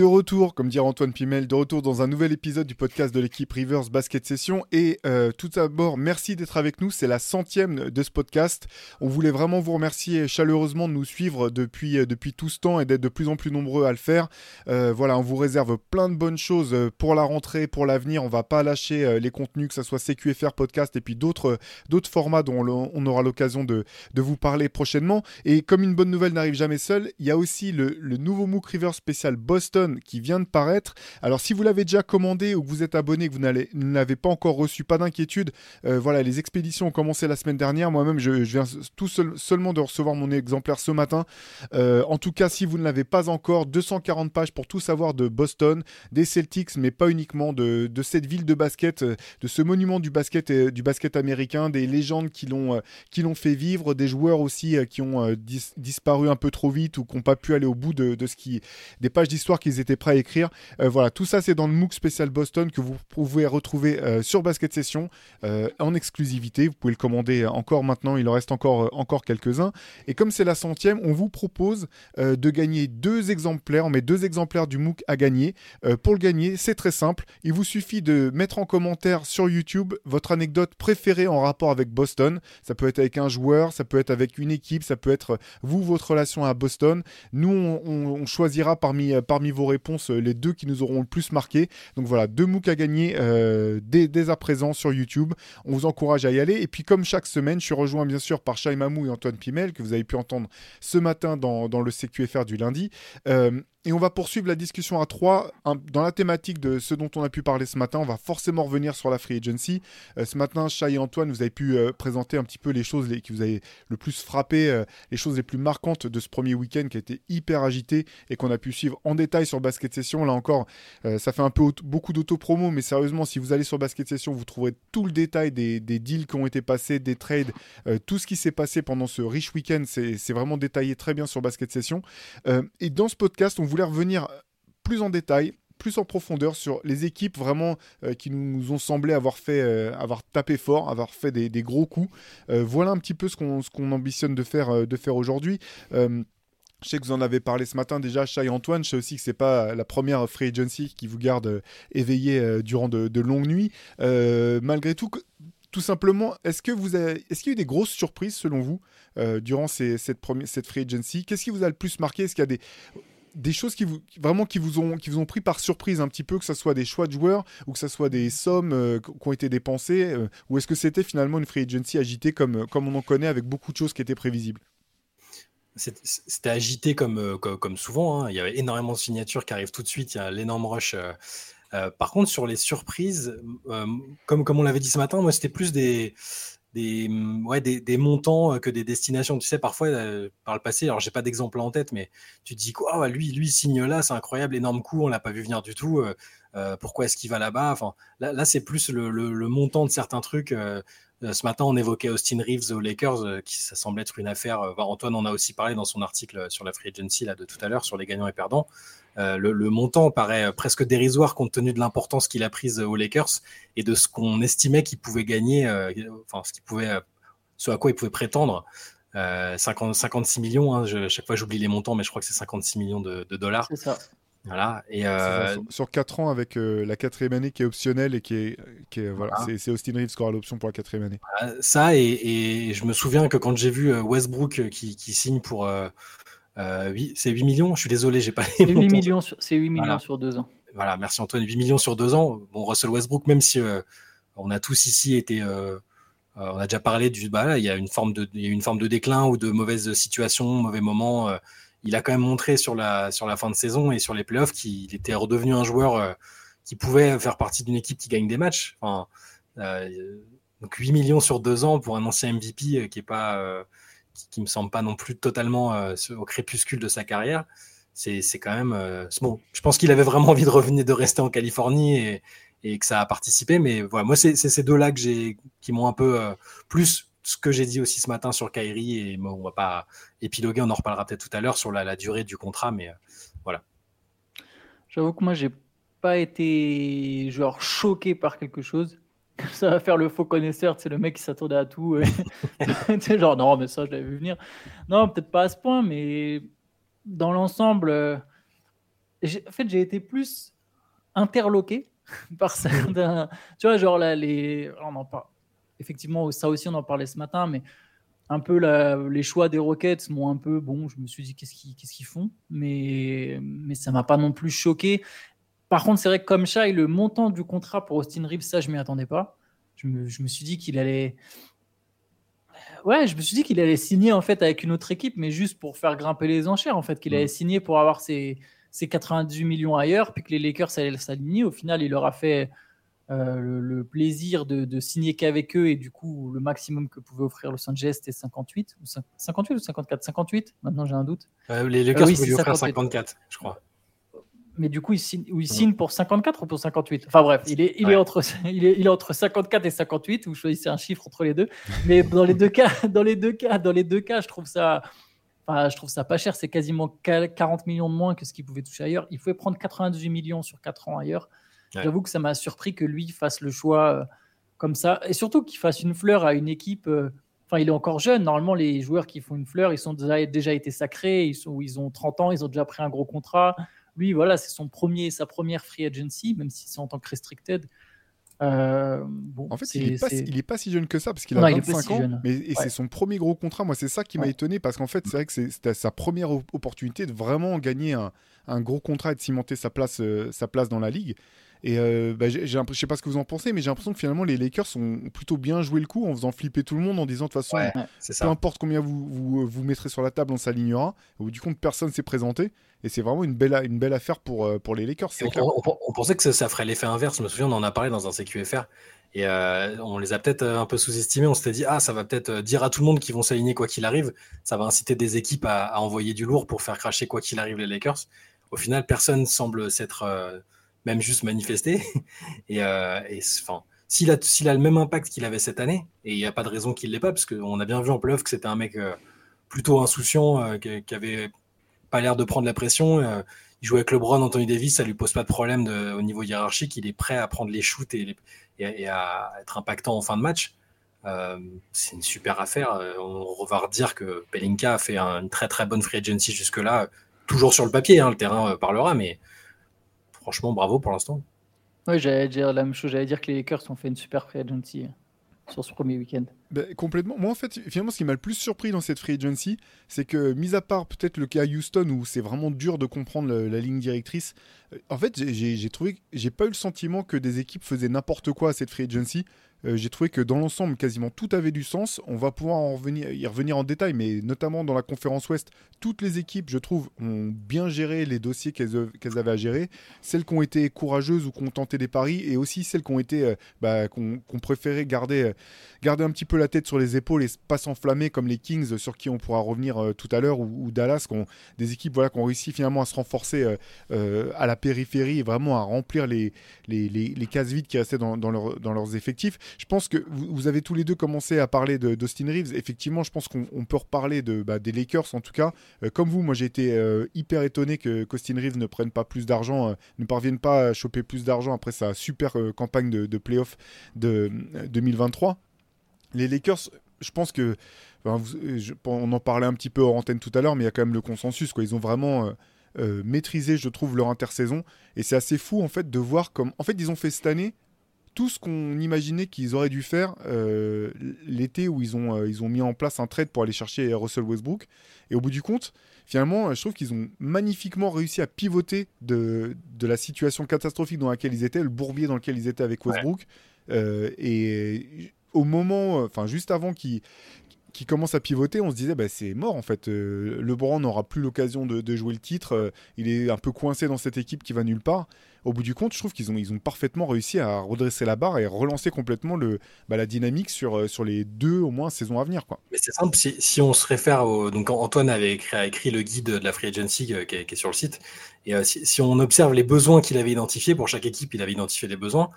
De retour, comme dirait Antoine Pimel, de retour dans un nouvel épisode du podcast de l'équipe Rivers Basket Session. Et euh, tout d'abord, merci d'être avec nous. C'est la centième de ce podcast. On voulait vraiment vous remercier chaleureusement de nous suivre depuis, euh, depuis tout ce temps et d'être de plus en plus nombreux à le faire. Euh, voilà, on vous réserve plein de bonnes choses pour la rentrée, pour l'avenir. On va pas lâcher les contenus, que ce soit CQFR podcast et puis d'autres formats dont on, aura l'occasion de, vous parler prochainement. Et comme une bonne nouvelle n'arrive jamais seule, il y a aussi le, le nouveau MOOC Rivers spécial Boston qui vient de paraître. Alors si vous l'avez déjà commandé ou que vous êtes abonné que vous ne l'avez pas encore reçu, pas d'inquiétude. Euh, voilà, les expéditions ont commencé la semaine dernière. Moi-même, je, viens tout seulement de recevoir mon exemplaire ce matin. Euh, en tout cas, si vous ne l'avez pas encore, 240 pages pour tout savoir de Boston, des Celtics, mais pas uniquement de, cette ville de basket, euh, de ce monument du basket américain, des légendes qui l'ont qui fait vivre, des joueurs aussi qui ont disparu un peu trop vite ou qui n'ont pas pu aller au bout de, de ce qui des pages d'histoire étaient prêts à écrire. Euh, voilà, tout ça c'est dans le MOOC spécial Boston que vous pouvez retrouver euh, sur Basket Session euh, en exclusivité. Vous pouvez le commander encore maintenant, il en reste encore, encore quelques-uns. Et comme c'est la centième, on vous propose de gagner deux exemplaires. On met deux exemplaires du MOOC à gagner. pour le gagner, c'est très simple. Il vous suffit de mettre en commentaire sur YouTube votre anecdote préférée en rapport avec Boston. Ça peut être avec un joueur, ça peut être avec une équipe, ça peut être vous, votre relation à Boston. Nous, on, on choisira parmi, parmi vos réponses, euh, les deux qui nous auront le plus marqué. Donc voilà, deux MOOC à gagner euh, dès, à présent sur YouTube. On vous encourage à y aller. Et puis comme chaque semaine, je suis rejoint bien sûr par Shai Mamou et Antoine Pimel, que vous avez pu entendre ce matin dans, dans le CQFR du lundi. Euh, et on va poursuivre la discussion à trois dans la thématique de ce dont on a pu parler ce matin. On va forcément revenir sur la free agency. Euh, ce matin, Chai et Antoine, vous avez pu euh, présenter un petit peu les choses qui vous avez le plus frappé, euh, les choses les plus marquantes de ce premier week-end qui a été hyper agité et qu'on a pu suivre en détail sur Basket Session. Là encore, ça fait un peu beaucoup d'auto-promo, mais sérieusement, si vous allez sur Basket Session, vous trouverez tout le détail des, des deals qui ont été passés, des trades, tout ce qui s'est passé pendant ce riche week-end. C'est vraiment détaillé très bien sur Basket Session. et dans ce podcast, on voulait revenir plus en détail, plus en profondeur sur les équipes vraiment euh, qui nous ont semblé avoir fait, euh, avoir tapé fort, avoir fait des, gros coups. Euh, voilà un petit peu ce qu'on ambitionne de faire, aujourd'hui. Je sais que vous en avez parlé ce matin déjà, Chai Antoine. Je sais aussi que c'est pas la première free agency qui vous garde éveillé durant de, longues nuits. malgré tout, tout simplement, est-ce que vous est-ce qu'il y a eu des grosses surprises selon vous durant cette, première, cette free agency? Qu'est-ce qui vous a le plus marqué? Est-ce qu'il y a des des choses qui vous vraiment qui ont pris par surprise un petit peu que ce soit des choix de joueurs ou que ce soit des sommes euh, qui ont été dépensées euh, ou est-ce que c'était finalement une free agency agitée comme comme on en connaît avec beaucoup de choses qui étaient prévisibles? C'était agité comme, euh, comme, souvent. Hein. Il y avait énormément de signatures qui arrivent tout de suite. Il y a l'énorme rush. par contre, sur les surprises, comme, comme on l'avait dit ce matin, moi, c'était plus des, des, mmh, ouais, des, des, montants que des destinations. Tu sais, parfois, par le passé, alors j'ai pas d'exemple en tête, mais tu te dis quoi, lui, lui signe là, c'est incroyable, énorme coup, on l'a pas vu venir du tout. pourquoi est-ce qu'il va là-bas? Enfin, là, là c'est plus le, le, montant de certains trucs. ce matin, on évoquait Austin Reeves aux Lakers, qui ça semble être une affaire. Antoine en a aussi parlé dans son article sur la free agency là de tout à l'heure sur les gagnants et perdants. Euh, le, montant paraît euh, presque dérisoire compte tenu de l'importance qu'il a prise aux Lakers et de ce qu'on estimait qu'il pouvait gagner, euh, enfin ce qu'il pouvait, ce à quoi il pouvait prétendre. 50, 56 millions, hein, chaque fois j'oublie les montants, mais je crois que c'est 56 millions de, dollars. C'est ça. Voilà. Et sur, 4 ans avec la quatrième année qui est optionnelle et qui est, qui est voilà, c'est Austin Reeves qui aura l'option pour la quatrième année. ça et, je me souviens que quand j'ai vu Westbrook qui, qui signe pour euh, c'est 8 millions, je suis désolé, j'ai pas les 8 millions C'est 8 millions sur deux ans. Voilà, merci Antoine. 8 millions sur deux ans. Bon, Russell Westbrook, même si euh, on a tous ici été. Euh, on a déjà parlé du. Bah, il, y a une forme de, il y a une forme de déclin ou de mauvaise situation, mauvais moment. il a quand même montré sur la, sur la fin de saison et sur les playoffs qu'il était redevenu un joueur qui pouvait faire partie d'une équipe qui gagne des matchs. Enfin, donc 8 millions sur deux ans pour un ancien MVP qui est pas qui, me semble pas non plus totalement euh, au crépuscule de sa carrière. C'est quand même euh, bon. Je pense qu'il avait vraiment envie de revenir, de rester en Californie et, et que ça a participé. Mais voilà, moi, c'est ces deux-là qui m'ont un peu plus ce que j'ai dit aussi ce matin sur Kairi, et bon, on va pas épiloguer, on en reparlera peut-être tout à l'heure sur la, durée du contrat, mais voilà. J'avoue que moi, j'ai pas été genre choqué par quelque chose. Ça va faire le faux connaisseur, c'est le mec qui s'attendait à tout. c'est genre, non, mais ça, je l'avais vu venir. Non, peut-être pas à ce point, mais dans l'ensemble, euh, en fait, j'ai été plus interloqué par certains. tu vois, genre là, les. On en parle. Effectivement, ça aussi, on en parlait ce matin, mais un peu les choix des Rockets m'ont un peu. Bon, je me suis dit, qu'est-ce qu'ils qu'est-ce qu'ils font? Mais, mais ça m'a pas non plus choqué. Par contre, c'est vrai que comme Shai, le montant du contrat pour Austin Reeves, ça, je m'y attendais pas. Je me, je me suis dit qu'il allait. Ouais, je me suis dit qu'il allait signer en fait avec une autre équipe, mais juste pour faire grimper les enchères, en fait, qu'il allait mm. signer pour avoir ses, ses, 98 millions ailleurs, puis que les Lakers allaient s'aligner. Au final, il leur a fait euh, le, plaisir de, de signer qu'avec eux, et du coup, le maximum que pouvait offrir Los Angeles, c'était 58 ou 58 ou 54 58 Maintenant, j'ai un doute. Euh, les Lakers euh, pouvaient lui offrir 54, je crois mais du coup, il signe, il signe pour 54 ou pour 58 Enfin bref, il est, il, est entre, il, est, il est entre 54 et 58, vous choisissez un chiffre entre les deux. Mais dans les deux cas, dans les deux cas, dans les deux cas, je trouve ça, enfin, je trouve ça pas cher. C'est quasiment 40 millions de moins que ce qu'il pouvait toucher ailleurs. Il pouvait prendre 98 millions sur 4 ans ailleurs. J'avoue que ça m'a surpris que lui fasse le choix euh, comme ça. Et surtout qu'il fasse une fleur à une équipe. Euh, enfin, il est encore jeune. Normalement, les joueurs qui font une fleur, ils sont déjà, déjà été sacrés. Ils, sont, ils ont 30 ans, ils ont déjà pris un gros contrat. Lui, voilà, c'est son premier, sa première free agency, même si c'est en tant que restricted. Euh, bon, en fait, il n'est pas, si jeune que ça, parce qu'il a 25 ans, mais, et c'est son premier gros contrat. Moi, c'est ça qui m'a étonné, parce qu'en fait, c'est vrai que c'était sa première opportunité de vraiment gagner un, un, gros contrat et de cimenter sa place, euh, sa place dans la ligue. Et euh, bah, je sais pas ce que vous en pensez, mais j'ai l'impression que finalement les Lakers ont plutôt bien joué le coup en faisant flipper tout le monde en disant de toute façon, peu importe combien vous, vous, vous, mettrez sur la table, on s'alignera. Au bout du compte, personne s'est présenté. Et c'est vraiment une belle, une belle affaire pour, euh, pour les Lakers. On, pensait que ça, ferait l'effet inverse. Je me souviens, on en a parlé dans un CQFR. Et euh, on les a peut-être un peu sous-estimés. On s'était dit, ah, ça va peut-être dire à tout le monde qu'ils vont s'aligner quoi qu'il arrive. Ça va inciter des équipes à, envoyer du lourd pour faire cracher quoi qu'il arrive les Lakers. Au final, personne semble s'être même juste manifester. et, euh, s'il a, a le même impact qu'il avait cette année, et il n'y a pas de raison qu'il ne l'ait pas, parce qu'on a bien vu en playoff que c'était un mec euh, plutôt insouciant, euh, qui, qui, avait pas l'air de prendre la pression. il joue avec LeBron, Anthony Davis, ça lui pose pas de problème de, au niveau hiérarchique. Il est prêt à prendre les shoots et, et, à être impactant en fin de match. c'est une super affaire. On va redire que Pelinka a fait une très très bonne free agency jusque-là, toujours sur le papier, hein, le terrain parlera, mais franchement, bravo pour l'instant. Oui, j'allais dire la même chose. J'allais dire que les Lakers ont fait une super free agency euh, sur ce premier week-end. Ben, complètement. Moi, en fait, finalement, ce qui m'a le plus surpris dans cette free agency, c'est que, mis à part peut-être le cas Houston où c'est vraiment dur de comprendre la ligne directrice, euh, en fait, j'ai trouvé, j'ai pas eu le sentiment que des équipes faisaient n'importe quoi à cette free agency. Euh, j'ai trouvé que dans l'ensemble, quasiment tout avait du sens. On va pouvoir y revenir en détail, mais notamment dans la conférence Ouest, toutes les équipes, je trouve, ont bien géré les dossiers qu'elles avaient à gérer. Celles qui ont été courageuses ou qui ont tenté des paris, et aussi celles qui ont été, euh, bah, préféré garder, euh, garder un petit peu la tête sur les épaules et pas s'enflammer comme les Kings, sur qui on pourra revenir tout à l'heure, ou, Dallas, des équipes voilà, qui ont réussi finalement à se renforcer à la périphérie et vraiment à remplir les, cases vides qui restaient dans leurs effectifs je pense que vous, avez tous les deux commencé à parler d'Austin Reeves. Effectivement, je pense qu'on peut reparler bah, des Lakers en tout cas. Euh, comme vous, moi j'ai été euh, hyper étonné que qu'Austin Reeves ne prenne pas plus d'argent, euh, ne parvienne pas à choper plus d'argent après sa super campagne de, de playoff de 2023. Les Lakers, je pense que on en parlait un petit peu hors antenne tout à l'heure, mais il y a quand même le consensus. Ils ont vraiment maîtrisé, je trouve, leur intersaison. Et c'est assez fou, en fait, de voir comme. En fait, ils ont fait cette année tout ce qu'on imaginait qu'ils auraient dû faire euh, l'été où ils ont, euh, ils ont mis en place un trade pour aller chercher Russell Westbrook. Et au bout du compte, finalement, je trouve qu'ils ont magnifiquement réussi à pivoter de, de, la situation catastrophique dans laquelle ils étaient, le bourbier dans lequel ils étaient avec Westbrook. Euh, et au moment, enfin juste avant qu'ils qui commence à pivoter, on se disait bah, c'est mort en fait. LeBron n'aura plus l'occasion de, de, jouer le titre. il est un peu coincé dans cette équipe qui va nulle part au bout du compte, je trouve qu'ils ont, ils ont parfaitement réussi à redresser la barre et relancer complètement le, bah, la dynamique sur, euh, sur les deux au moins saisons à venir. Quoi. Mais c'est simple, si, on se réfère au. Donc Antoine avait écrit, a écrit le guide de la Free Agency euh, qui, est, sur le site. Et euh, si, on observe les besoins qu'il avait identifiés, pour chaque équipe, il avait identifié des besoins.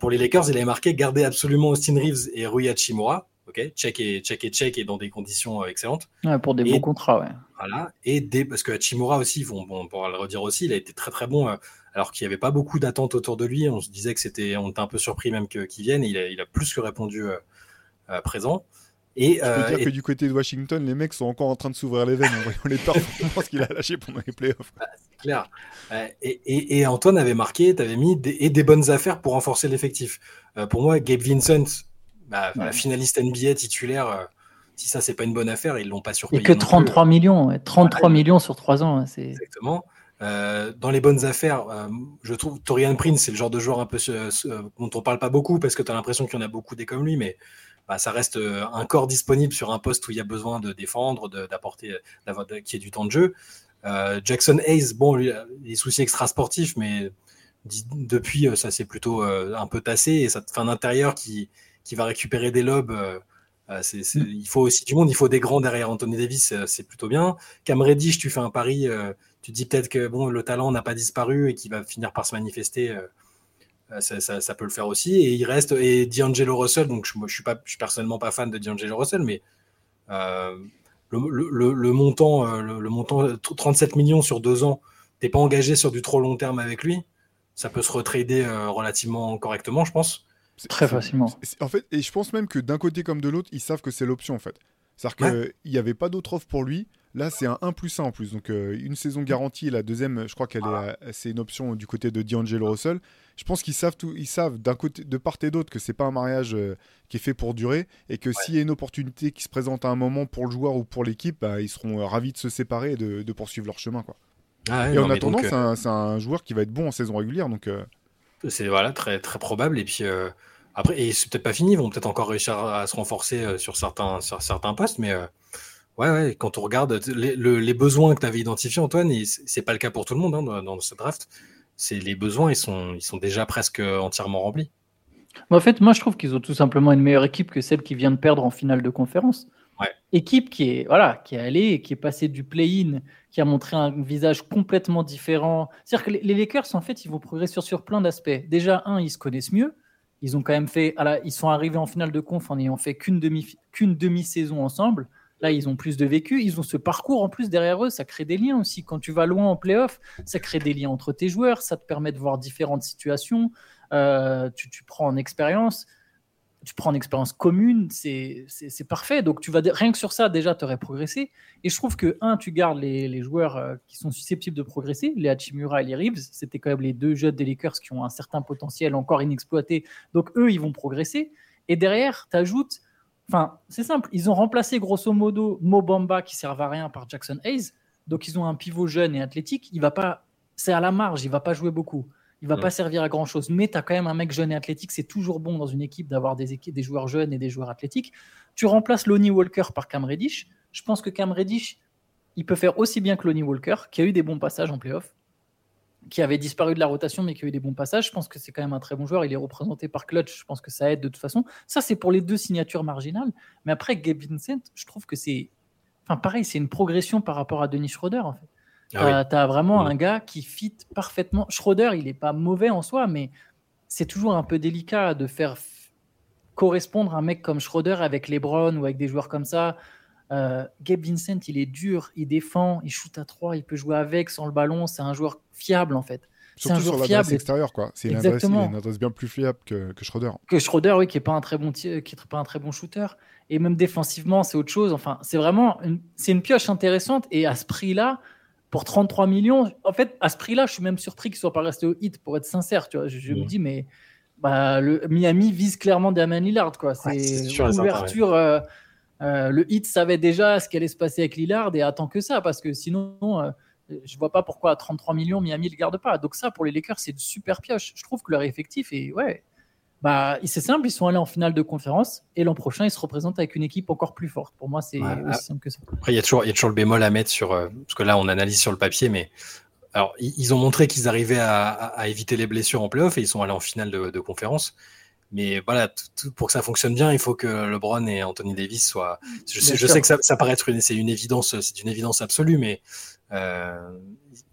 pour les Lakers, il avait marqué garder absolument Austin Reeves et Rui Hachimura. Ok, check et check et check et dans des conditions excellentes. pour des bons contrats, ouais. Voilà, et des, parce que Hachimura aussi, bon, on pourra le redire aussi, il a été très très bon alors qu'il n'y avait pas beaucoup d'attentes autour de lui. On se disait que c'était, on était un peu surpris même qu'il vienne. Et il, a, plus que répondu euh, euh, présent. Et, Je peux dire que du côté de Washington, les mecs sont encore en train de s'ouvrir les veines en voyant les performances qu'il a lâché pendant les playoffs. Bah, c'est clair. Et, Antoine avait marqué, tu avais mis des, et des bonnes affaires pour renforcer l'effectif. pour moi, Gabe Vincent, bah, finaliste NBA titulaire, si ça c'est pas une bonne affaire, ils l'ont pas surpris. Et que 33 millions, 33 millions sur 3 ans. Hein, c'est... Exactement. Euh, dans les bonnes affaires, euh, je trouve Torian Prince, c'est le genre de joueur un peu euh, dont on parle pas beaucoup parce que tu as l'impression qu'il y en a beaucoup des comme lui, mais bah, ça reste un corps disponible sur un poste où il y a besoin de défendre, d'apporter, qui ait du temps de jeu. Jackson Hayes, bon, lui, des soucis extra-sportifs, mais depuis, ça s'est plutôt un peu tassé et ça te fait un intérieur qui, qui va récupérer des lobes. mm. il faut aussi du monde, il faut des grands derrière Anthony Davis, c'est plutôt bien. Cam Reddish, tu fais un pari tu dis peut-être que bon, le talent n'a pas disparu et qu'il va finir par se manifester. Euh, euh, ça, peut le faire aussi. Et il reste et D'Angelo Russell. Donc je, moi, je suis pas, je suis personnellement pas fan de D'Angelo Russell, mais euh, le, montant, le, montant 37 millions sur deux ans, t'es pas engagé sur du trop long terme avec lui. Ça peut se retrader relativement correctement, je pense. Très facilement. En fait, et je pense même que d'un côté comme de l'autre, ils savent que c'est l'option en fait. C'est-à-dire qu'il n'y avait pas d'autre offre pour lui. Là, c'est un 1 plus 1 en plus. Donc, euh, une saison garantie. La deuxième, je crois qu'elle est, c'est une option du côté de D'Angelo Russell. Je pense qu'ils savent tout, ils savent d'un côté, de part et d'autre, que c'est pas un mariage euh, qui est fait pour durer et que s'il y a une opportunité qui se présente à un moment pour le joueur ou pour l'équipe, bah, ils seront euh, ravis de se séparer et de, poursuivre leur chemin, quoi. Ah et en attendant, c'est un, joueur qui va être bon en saison régulière, donc. C'est voilà très très probable et puis. Après, et c'est peut-être pas fini, ils vont peut-être encore réussir à se renforcer sur certains, sur certains postes, mais Ouais, ouais, quand on regarde les, besoins que tu avais identifiés, Antoine, c'est pas le cas pour tout le monde hein, dans, ce draft. C'est les besoins, ils sont, ils sont déjà presque entièrement remplis. en fait, moi, je trouve qu'ils ont tout simplement une meilleure équipe que celle qui vient de perdre en finale de conférence. Ouais. Équipe qui est, voilà, qui est allée, qui est passée du play-in, qui a montré un visage complètement différent. C'est-à-dire que les Lakers, en fait, ils vont progresser sur, plein d'aspects. Déjà, un, ils se connaissent mieux. Ils ont quand même fait, ils sont arrivés en finale de conf en n'ayant fait qu'une demi, qu'une demi-saison ensemble. Là, ils ont plus de vécu, ils ont ce parcours en plus derrière eux, ça crée des liens aussi. Quand tu vas loin en playoff, ça crée des liens entre tes joueurs, ça te permet de voir différentes situations, euh, tu, prends en expérience, tu prends en expérience commune, c'est parfait. Donc tu vas rien que sur ça, déjà, tu aurais progressé. Et je trouve que, un, tu gardes les, joueurs euh, qui sont susceptibles de progresser, les Hachimura et les Reeves, c'était quand même les deux jeunes des Lakers qui ont un certain potentiel encore inexploité. Donc eux, ils vont progresser. Et derrière, tu ajoutes Enfin, c'est simple. Ils ont remplacé grosso modo Mobamba qui servait à rien par Jackson Hayes. Donc ils ont un pivot jeune et athlétique. Il va pas, c'est à la marge. Il va pas jouer beaucoup. Il va pas servir à grand chose. Mais tu as quand même un mec jeune et athlétique. C'est toujours bon dans une équipe d'avoir des, des joueurs jeunes et des joueurs athlétiques. Tu remplaces Lonnie Walker par Cam Reddish. Je pense que Cam Reddish, il peut faire aussi bien que Lonnie Walker, qui a eu des bons passages en playoff qui avait disparu de la rotation mais qui a eu des bons passages. Je pense que c'est quand même un très bon joueur. Il est représenté par Clutch. Je pense que ça aide de toute façon. Ça, c'est pour les deux signatures marginales. Mais après, Gabe Vincent, je trouve que c'est. Enfin, pareil, c'est une progression par rapport à Denis Schroeder, en fait. Ah tu as vraiment un gars qui fit parfaitement. Schroeder, il n'est pas mauvais en soi, mais c'est toujours un peu délicat de faire correspondre un mec comme Schroeder avec LeBron ou avec des joueurs comme ça. Euh, Gabe Vincent, il est dur, il défend, il shoot à 3, il peut jouer avec sans le ballon. C'est un joueur fiable en fait. Surtout sur l'adresse extérieure, quoi. C'est une, adresse, bien plus fiable que, que Schroeder. Que Schroeder, oui, qui n'est pas un très bon qui est pas un très bon shooter. Et même défensivement, c'est autre chose. Enfin, c'est vraiment une, une pioche intéressante. Et à ce prix-là, pour 33 millions, en fait, à ce prix-là, je suis même surpris qu'il soit pas resté au hit, pour être sincère. Tu vois, je, me dis, mais bah, le Miami vise clairement Damien Lillard, quoi. C'est l'ouverture. Euh, euh, le hit savait déjà ce qui allait se passer avec Lillard et attend que ça, parce que sinon, euh, je vois pas pourquoi à 33 millions Miami le garde pas. Donc ça, pour les Lakers, c'est une super pioche. Je trouve que leur effectif est ouais. Bah, c'est simple, ils sont allés en finale de conférence et l'an prochain, ils se représentent avec une équipe encore plus forte. Pour moi, c'est aussi simple que ça. Après, il y, a toujours, il y a toujours le bémol à mettre sur. Euh, parce que là, on analyse sur le papier, mais. Alors, ils ont montré qu'ils arrivaient à, éviter les blessures en playoff et ils sont allés en finale de conférence. Mais voilà, pour que ça fonctionne bien, il faut que LeBron et Anthony Davis soient. Je sais, je sais que ça, ça paraît être une, c'est une évidence, c'est une évidence absolue, mais euh,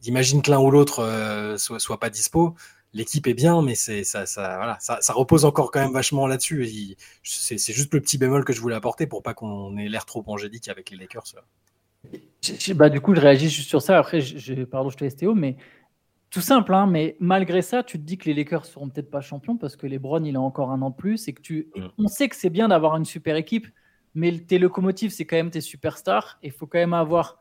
imagine que l'un ou l'autre euh, soit, soit, pas dispo. L'équipe est bien, mais c'est ça, ça, voilà, ça, ça, repose encore quand même vachement là-dessus. C'est juste le petit bémol que je voulais apporter pour pas qu'on ait l'air trop angélique avec les Lakers. bah, du coup, je réagis juste sur ça. Après, je, pardon, je te laisse Théo, mais tout simple, hein, mais malgré ça, tu te dis que les Lakers seront peut-être pas champions parce que LeBron, il a encore un an de plus et que tu. Mm. On sait que c'est bien d'avoir une super équipe, mais tes locomotives, c'est quand même tes superstars. Il faut quand même avoir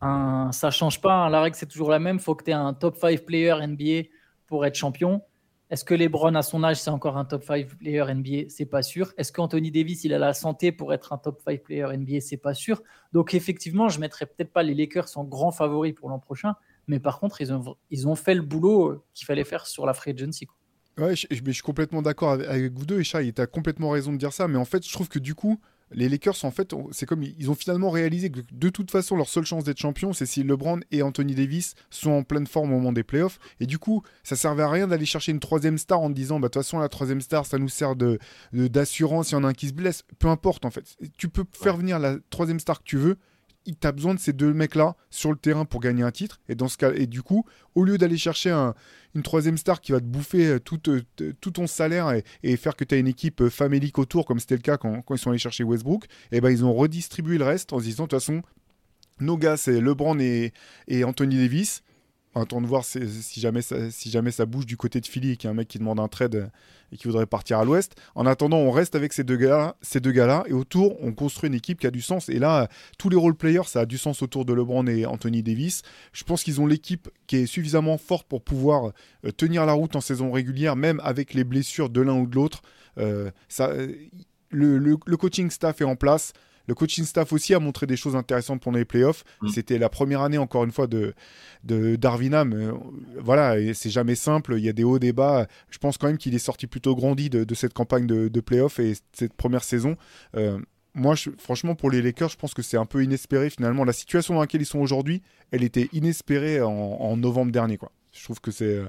un. Ça change pas. Hein, la règle, c'est toujours la même. Il faut que tu aies un top 5 player NBA pour être champion. Est-ce que LeBron, à son âge, c'est encore un top 5 player NBA C'est pas sûr. Est-ce qu'Anthony Davis, il a la santé pour être un top 5 player NBA C'est pas sûr. Donc, effectivement, je ne mettrais peut-être pas les Lakers en grand favori pour l'an prochain. Mais par contre, ils ont, fait le boulot qu'il fallait faire sur la free agency. Ouais, je, je, suis complètement d'accord avec vous deux. Et Chat, il a complètement raison de dire ça. Mais en fait, je trouve que du coup, les Lakers, en fait, c'est comme ils ont finalement réalisé que de toute façon, leur seule chance d'être champion, c'est si LeBron et Anthony Davis sont en pleine forme au moment des playoffs. Et du coup, ça servait à rien d'aller chercher une troisième star en disant, bah, de toute façon, la troisième star, ça nous sert de, d'assurance. Il y en a un qui se blesse. Peu importe, en fait. Tu peux faire venir la troisième star que tu veux tu as besoin de ces deux mecs-là sur le terrain pour gagner un titre. Et, dans ce cas, et du coup, au lieu d'aller chercher une troisième star qui va te bouffer euh, tout, euh, tout ton salaire et, faire que tu as une équipe euh, famélique autour, comme c'était le cas quand, ils sont allés chercher Westbrook, et eh ben, ils ont redistribué le reste en se disant, de toute façon, nos gars, c'est LeBron et Anthony Davis. On attend de voir si, jamais ça, si jamais ça bouge du côté de Philly et qu'il y a un mec qui demande un trade et qui voudrait partir à l'ouest. En attendant, on reste avec ces deux gars-là, ces deux gars-là, et autour, on construit une équipe qui a du sens. Et là, tous les role players, ça a du sens autour de LeBron et Anthony Davis. Je pense qu'ils ont l'équipe qui est suffisamment forte pour pouvoir euh, tenir la route en saison régulière, même avec les blessures de l'un ou de l'autre. Euh, ça, le, coaching staff est en place. Le coaching staff aussi a montré des choses intéressantes pendant les playoffs. Mm. C'était la première année, encore une fois, de, de Darvinam. Euh, voilà, c'est jamais simple. Il y a des hauts, des bas. Je pense quand même qu'il est sorti plutôt grandi de, cette campagne de, de playoffs et cette première saison. Euh, moi, franchement, pour les Lakers, je pense que c'est un peu inespéré finalement. La situation dans laquelle ils sont aujourd'hui, elle était inespérée en, novembre dernier. Quoi. Je trouve que c'est, euh,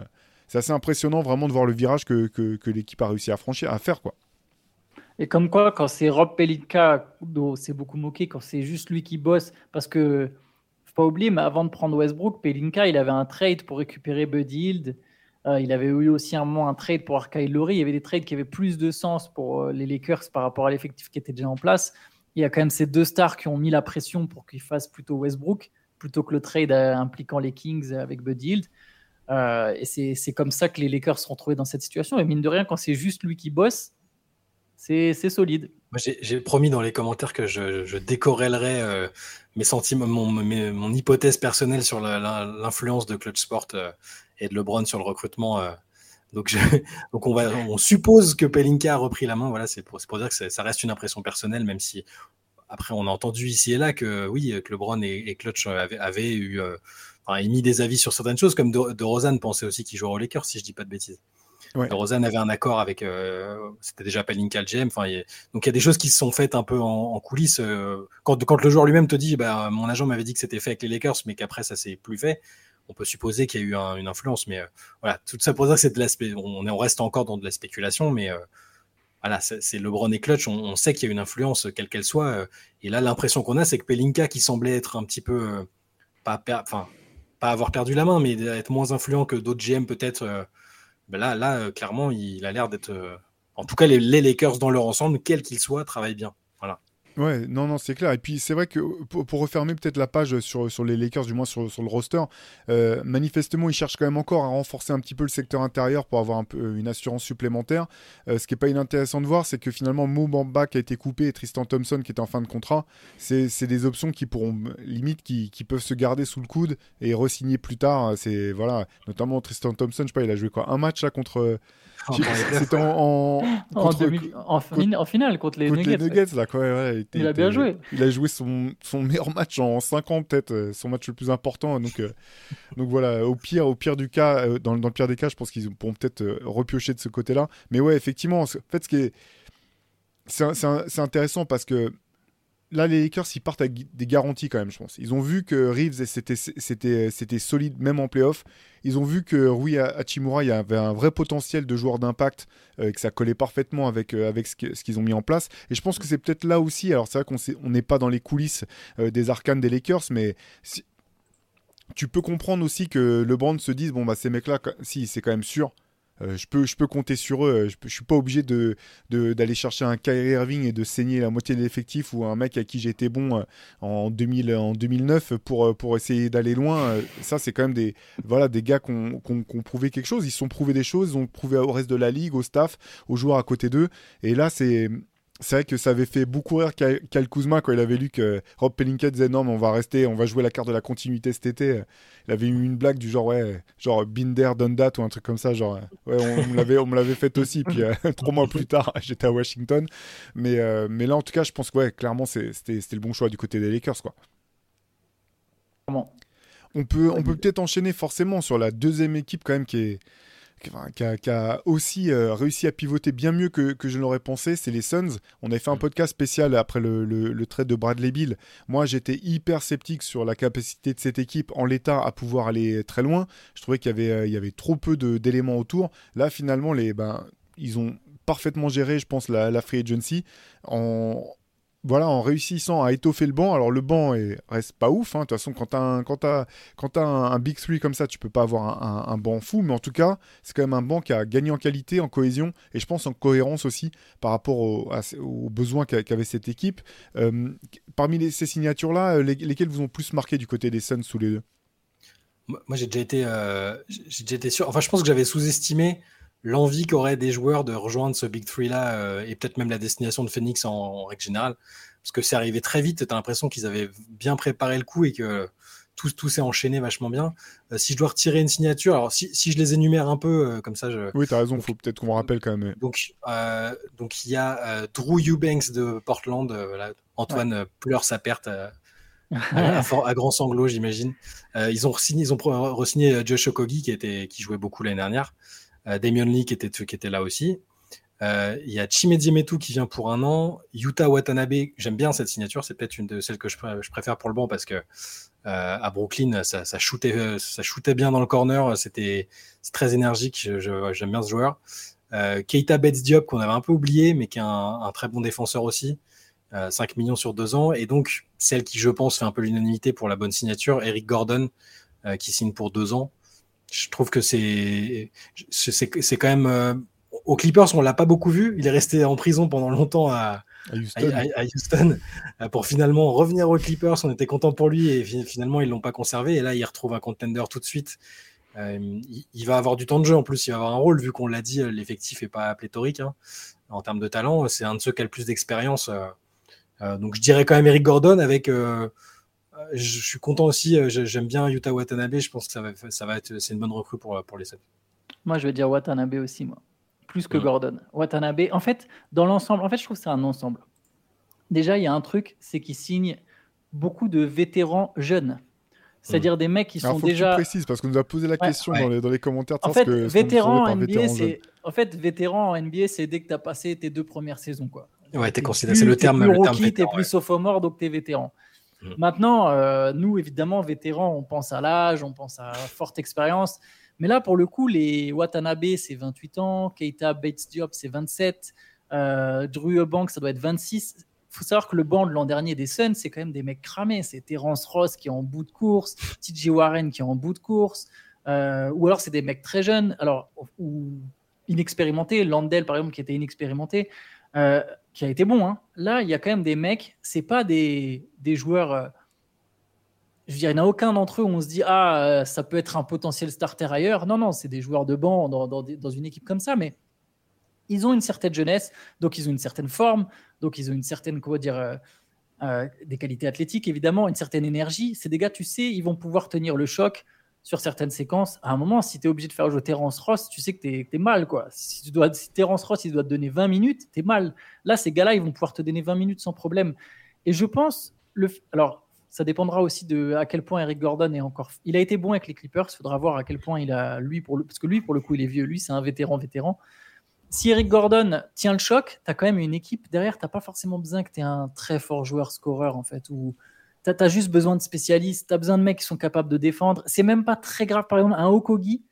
c'est assez impressionnant vraiment de voir le virage que, que, que l'équipe a réussi à franchir, à faire. quoi. Et comme quoi, quand c'est Rob Pelinka, c'est beaucoup moqué, quand c'est juste lui qui bosse, parce que faut pas oublier, mais avant de prendre Westbrook, Pelinka, il avait un trade pour récupérer Buddy. Euh, il avait eu aussi un moment un trade pour Arkai Laurie. Il y avait des trades qui avaient plus de sens pour euh, les Lakers par rapport à l'effectif qui était déjà en place. Il y a quand même ces deux stars qui ont mis la pression pour qu'ils fassent plutôt Westbrook plutôt que le trade euh, impliquant les Kings avec Buddy et c'est comme ça que les Lakers se sont retrouvés dans cette situation. Et mine de rien, quand c'est juste lui qui bosse, c'est solide. J'ai promis dans les commentaires que je, je euh, mes sentiments, mon, mon, hypothèse personnelle sur l'influence de Clutch Sport euh, et de LeBron sur le recrutement. Euh. donc, on, suppose que Pelinka a repris la main. Voilà, c'est pour, dire que ça reste une impression personnelle, même si après on a entendu ici et là que oui, que LeBron et, Clutch avaient, eu, émis des avis sur certaines choses, comme de, de pensait aussi qu'il jouerait aux Lakers, si je dis pas de bêtises. Ouais. Avait un accord avec, euh, c'était déjà Pelinka le GM. Enfin, donc il y a des choses qui se sont faites un peu en, coulisses. Euh, quand, le joueur lui-même te dit, bah, mon agent m'avait dit que c'était fait avec les Lakers, mais qu'après ça s'est plus fait, on peut supposer qu'il y a eu une influence. Mais euh, voilà, tout ça pour dire que c'est de l'aspect. On, reste encore dans de la spéculation, mais voilà, c'est LeBron et Clutch. On, sait qu'il y a une influence, quelle qu'elle soit. et là, l'impression qu'on a, c'est que Pelinka, qui semblait être un petit peu enfin, pas avoir perdu la main, mais être moins influent que d'autres GM peut-être ben là, là euh, clairement, il a l'air d'être. Euh, en tout cas, les, les, Lakers dans leur ensemble, quels qu'ils soient, travaillent bien. Ouais, non, non, c'est clair. Et puis c'est vrai que pour, refermer peut-être la page sur, sur les Lakers, du moins sur, sur le roster, euh, manifestement ils cherchent quand même encore à renforcer un petit peu le secteur intérieur pour avoir peu une assurance supplémentaire. ce qui est pas inintéressant de voir, c'est que finalement Mo Bamba qui a été coupé et Tristan Thompson qui est en fin de contrat, c'est des options qui pourront limite qui, qui, peuvent se garder sous le coude et re-signer plus tard. C'est voilà, notamment Tristan Thompson, je sais pas, il a joué quoi un match là contre c'était en, en, en, finale contre les Nuggets. Les Nuggets là, quoi, ouais, il, a bien joué. Il a joué son, son meilleur match en 5 ans, peut-être, euh, son match le plus important. Donc, euh, donc voilà, au pire, au pire du cas, euh, dans, dans, le pire des cas, je pense qu'ils pourront peut-être repiocher de ce côté-là. Mais ouais, effectivement, en fait, ce qui est. C'est intéressant parce que là, les Lakers, ils partent avec des garanties quand même, je pense. Ils ont vu que Reeves, c'était solide même en playoff. Ils ont vu que Rui Hachimura, il avait un vrai potentiel de joueur d'impact, euh, que ça collait parfaitement avec, euh, ce qu'ils ont mis en place. Et je pense que c'est peut-être là aussi, alors c'est vrai qu'on n'est pas dans les coulisses euh, des arcanes des Lakers, mais tu peux comprendre aussi que LeBron se dise, bon, bah ces mecs-là, si, c'est quand même sûr euh, je, peux, je peux compter sur eux. Je, ne suis pas obligé d'aller de, chercher un Kyrie Irving et de saigner la moitié de l'effectif ou un mec à qui j'étais bon en, 2000, en 2009 pour, pour essayer d'aller loin. Ça, c'est quand même des, voilà, des gars qui ont, prouvé quelque chose. Ils se sont prouvé des choses, ils ont prouvé au reste de la ligue, au staff, aux joueurs à côté d'eux. Et là, c'est c'est vrai que ça avait fait beaucoup rire Kyle Kuzma quand il avait lu que Rob Pelinka disait non mais on va rester, on va jouer la carte de la continuité cet été. Il avait eu une blague du genre ouais, genre Binder done that ou un truc comme ça, genre ouais on, me l'avait on me l'avait fait aussi. Puis euh, trois mois plus tard j'étais à Washington, mais euh, mais là en tout cas je pense que ouais clairement c'était le bon choix du côté des Lakers quoi. Comment On peut on peut peut-être enchaîner forcément sur la deuxième équipe quand même qui est qui a, aussi euh, réussi à pivoter bien mieux que, je l'aurais pensé, c'est les Suns. On avait fait un mm. podcast spécial après le, le, trade de Bradley Bill. Moi, j'étais hyper sceptique sur la capacité de cette équipe en l'état à pouvoir aller très loin. Je trouvais qu'il y avait, euh, il y avait trop peu d'éléments autour. Là, finalement, les, ben, ils ont parfaitement géré, je pense, la, la free agency en, voilà, en réussissant à étoffer le banc. Alors le banc est, reste pas ouf. Hein. De toute façon, quand tu as, un, un, Big Three comme ça, tu peux pas avoir un, banc fou. Mais en tout cas, c'est quand même un banc qui a gagné en qualité, en cohésion et je pense en cohérence aussi par rapport aux besoins qu'avait cette équipe. Euh, parmi ces signatures-là, euh, lesquelles vous ont plus marqué du côté des Suns sous les deux? Moi, j'ai déjà, été, euh, j'ai déjà été sûr. Enfin, je pense que j'avais sous-estimé l'envie qu'auraient des joueurs de rejoindre ce Big Three là euh, et peut-être même la destination de Phoenix en, règle générale parce que c'est arrivé très vite. Tu as l'impression qu'ils avaient bien préparé le coup et que tout, tout s'est enchaîné vachement bien. Euh, si je dois retirer une signature, alors si, si je les énumère un peu euh, comme ça, je. Oui, tu as raison, il faut peut-être qu'on rappelle quand même. Donc, donc il y a Drew Eubanks de Portland. Antoine pleure sa perte. à, à, grand sanglot, j'imagine. ils ont re-signé, ils ont re-signé Josh Okogi qui était, qui jouait beaucoup l'année dernière. Euh, Damien Lee qui était, qui était là aussi. Euh, il y a Chimedi Metu qui vient pour un an. Yuta Watanabe, j'aime bien cette signature, c'est peut-être une de celles que je, préfère pour le banc parce que euh, à Brooklyn, ça, shootait bien dans le corner, c'était très énergique, j'aime bien ce joueur. Keita Betts Diop, qu'on avait un peu oublié, mais qui est un, très bon défenseur aussi. 5 millions sur 2 ans. Et donc, celle qui, je pense, fait un peu l'unanimité pour la bonne signature, Eric Gordon, qui signe pour 2 ans je trouve que c'est c'est quand même euh, aux Clippers on l'a pas beaucoup vu. Il est resté en prison pendant longtemps à, Houston, euh, pour finalement revenir aux Clippers. On était content pour lui et finalement ils l'ont pas conservé. Et là il retrouve un contender tout de suite. Euh, il, va avoir du temps de jeu en plus. Il va avoir un rôle vu qu'on l'a dit l'effectif est pas pléthorique hein. en termes de talent. C'est un de ceux qui a le plus d'expérience donc je dirais quand même Eric Gordon avec je suis content aussi. Euh, j'aime bien Yuta Watanabe. Je pense que ça va, ça va être, c'est une bonne recrue pour, pour les Suns. Moi, je vais dire Watanabe aussi, moi. Plus que mm. Gordon. Watanabe, en fait, dans l'ensemble, en fait, je trouve que c'est un ensemble. Déjà, il y a un truc, c'est qu'il signe beaucoup de vétérans jeunes. C'est-à-dire mm. des mecs qui sont déjà. Que tu parce qu'on nous a posé la question dans, les, dans, les, commentaires. En fait, vétéran en NBA, c'est. En fait, vétéran en NBA, c'est dès que tu as passé tes deux premières saisons, quoi. Ouais, t'es considéré. C'est le terme. Plus rookie, t'es plus sophomore, donc t'es vétéran. Mm. Maintenant, euh, nous, évidemment, vétérans, on pense à l'âge, on pense à forte expérience. Mais là, pour le coup, les Watanabe, c'est 28 ans. Keita Bates Diop, c'est 27. Euh, Bank, ça doit être 26. Il faut savoir que le banc de l'an dernier des Suns, c'est quand même des mecs cramés. C'est Terence Ross qui est en bout de course, TJ Warren qui est en bout de course. Euh, ou alors, c'est des mecs très jeunes, alors, ou inexpérimentés. Landell, par exemple, qui était inexpérimenté. Euh, qui a été bon. Hein. Là, il y a quand même des mecs, c'est pas des, des joueurs. Euh, je veux dire, il n'y en a aucun d'entre eux où on se dit Ah, euh, ça peut être un potentiel starter ailleurs. Non, non, c'est des joueurs de banc dans, dans, dans, une équipe comme ça, mais ils ont une certaine jeunesse, donc ils ont une certaine forme, donc ils ont une certaine, comment dire, des qualités athlétiques, évidemment, une certaine énergie. C'est des gars, tu sais, ils vont pouvoir tenir le choc sur certaines séquences, à un moment, si tu es obligé de faire jouer Terence Ross, tu sais que tu es, mal. Quoi. Si, tu dois, si Terence Ross il doit te donner 20 minutes, tu es mal. Là, ces gars-là, ils vont pouvoir te donner 20 minutes sans problème. Et je pense, le, alors ça dépendra aussi de à quel point Eric Gordon est encore. Il a été bon avec les Clippers, il faudra voir à quel point il a, lui, pour le, parce que lui, pour le coup, il est vieux. Lui, c'est un vétéran, vétéran. Si Eric Gordon tient le choc, tu as quand même une équipe derrière, tu pas forcément besoin que tu aies un très fort joueur scoreur, en fait, tu juste besoin de spécialistes, tu as besoin de mecs qui sont capables de défendre. C'est même pas très grave, par exemple, un Okogi,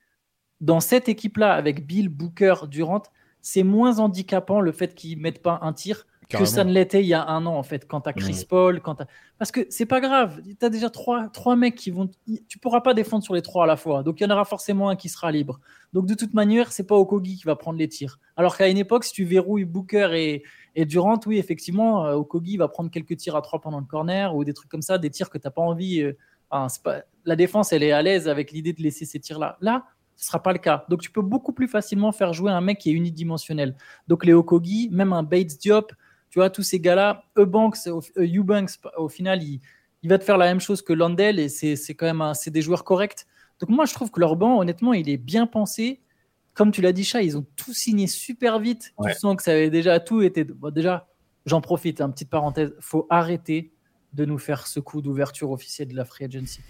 dans cette équipe-là, avec Bill, Booker, Durant, c'est moins handicapant le fait qu'ils ne mettent pas un tir que ça ne l'était il y a un an en fait. Quand t'as Chris. Paul quand parce que c'est pas grave. T'as déjà trois, trois mecs qui vont tu pourras pas défendre sur les trois à la fois. Donc il y en aura forcément un qui sera libre. Donc de toute manière c'est pas Okogi qui va prendre les tirs. Alors qu'à une époque si tu verrouilles Booker et, et Durant oui effectivement euh, Okogi va prendre quelques tirs à trois pendant le corner ou des trucs comme ça des tirs que t'as pas envie euh, pas... la défense elle est à l'aise avec l'idée de laisser ces tirs là là ce sera pas le cas. Donc tu peux beaucoup plus facilement faire jouer un mec qui est unidimensionnel. Donc les Okogi, même un Bates Diop, tu vois, tous ces gars-là, Eubanks, euh, Eubanks, au final, il, va te faire la même chose que Landell et c'est quand même c'est des joueurs corrects. Donc moi, je trouve que leur banc, honnêtement, il est bien pensé. Comme tu l'as dit, Chat, ils ont tout signé super vite. Tu sens que ça avait déjà tout été. déjà, j'en profite, une hein, petite parenthèse. faut arrêter de nous faire ce coup d'ouverture officielle de la free agency.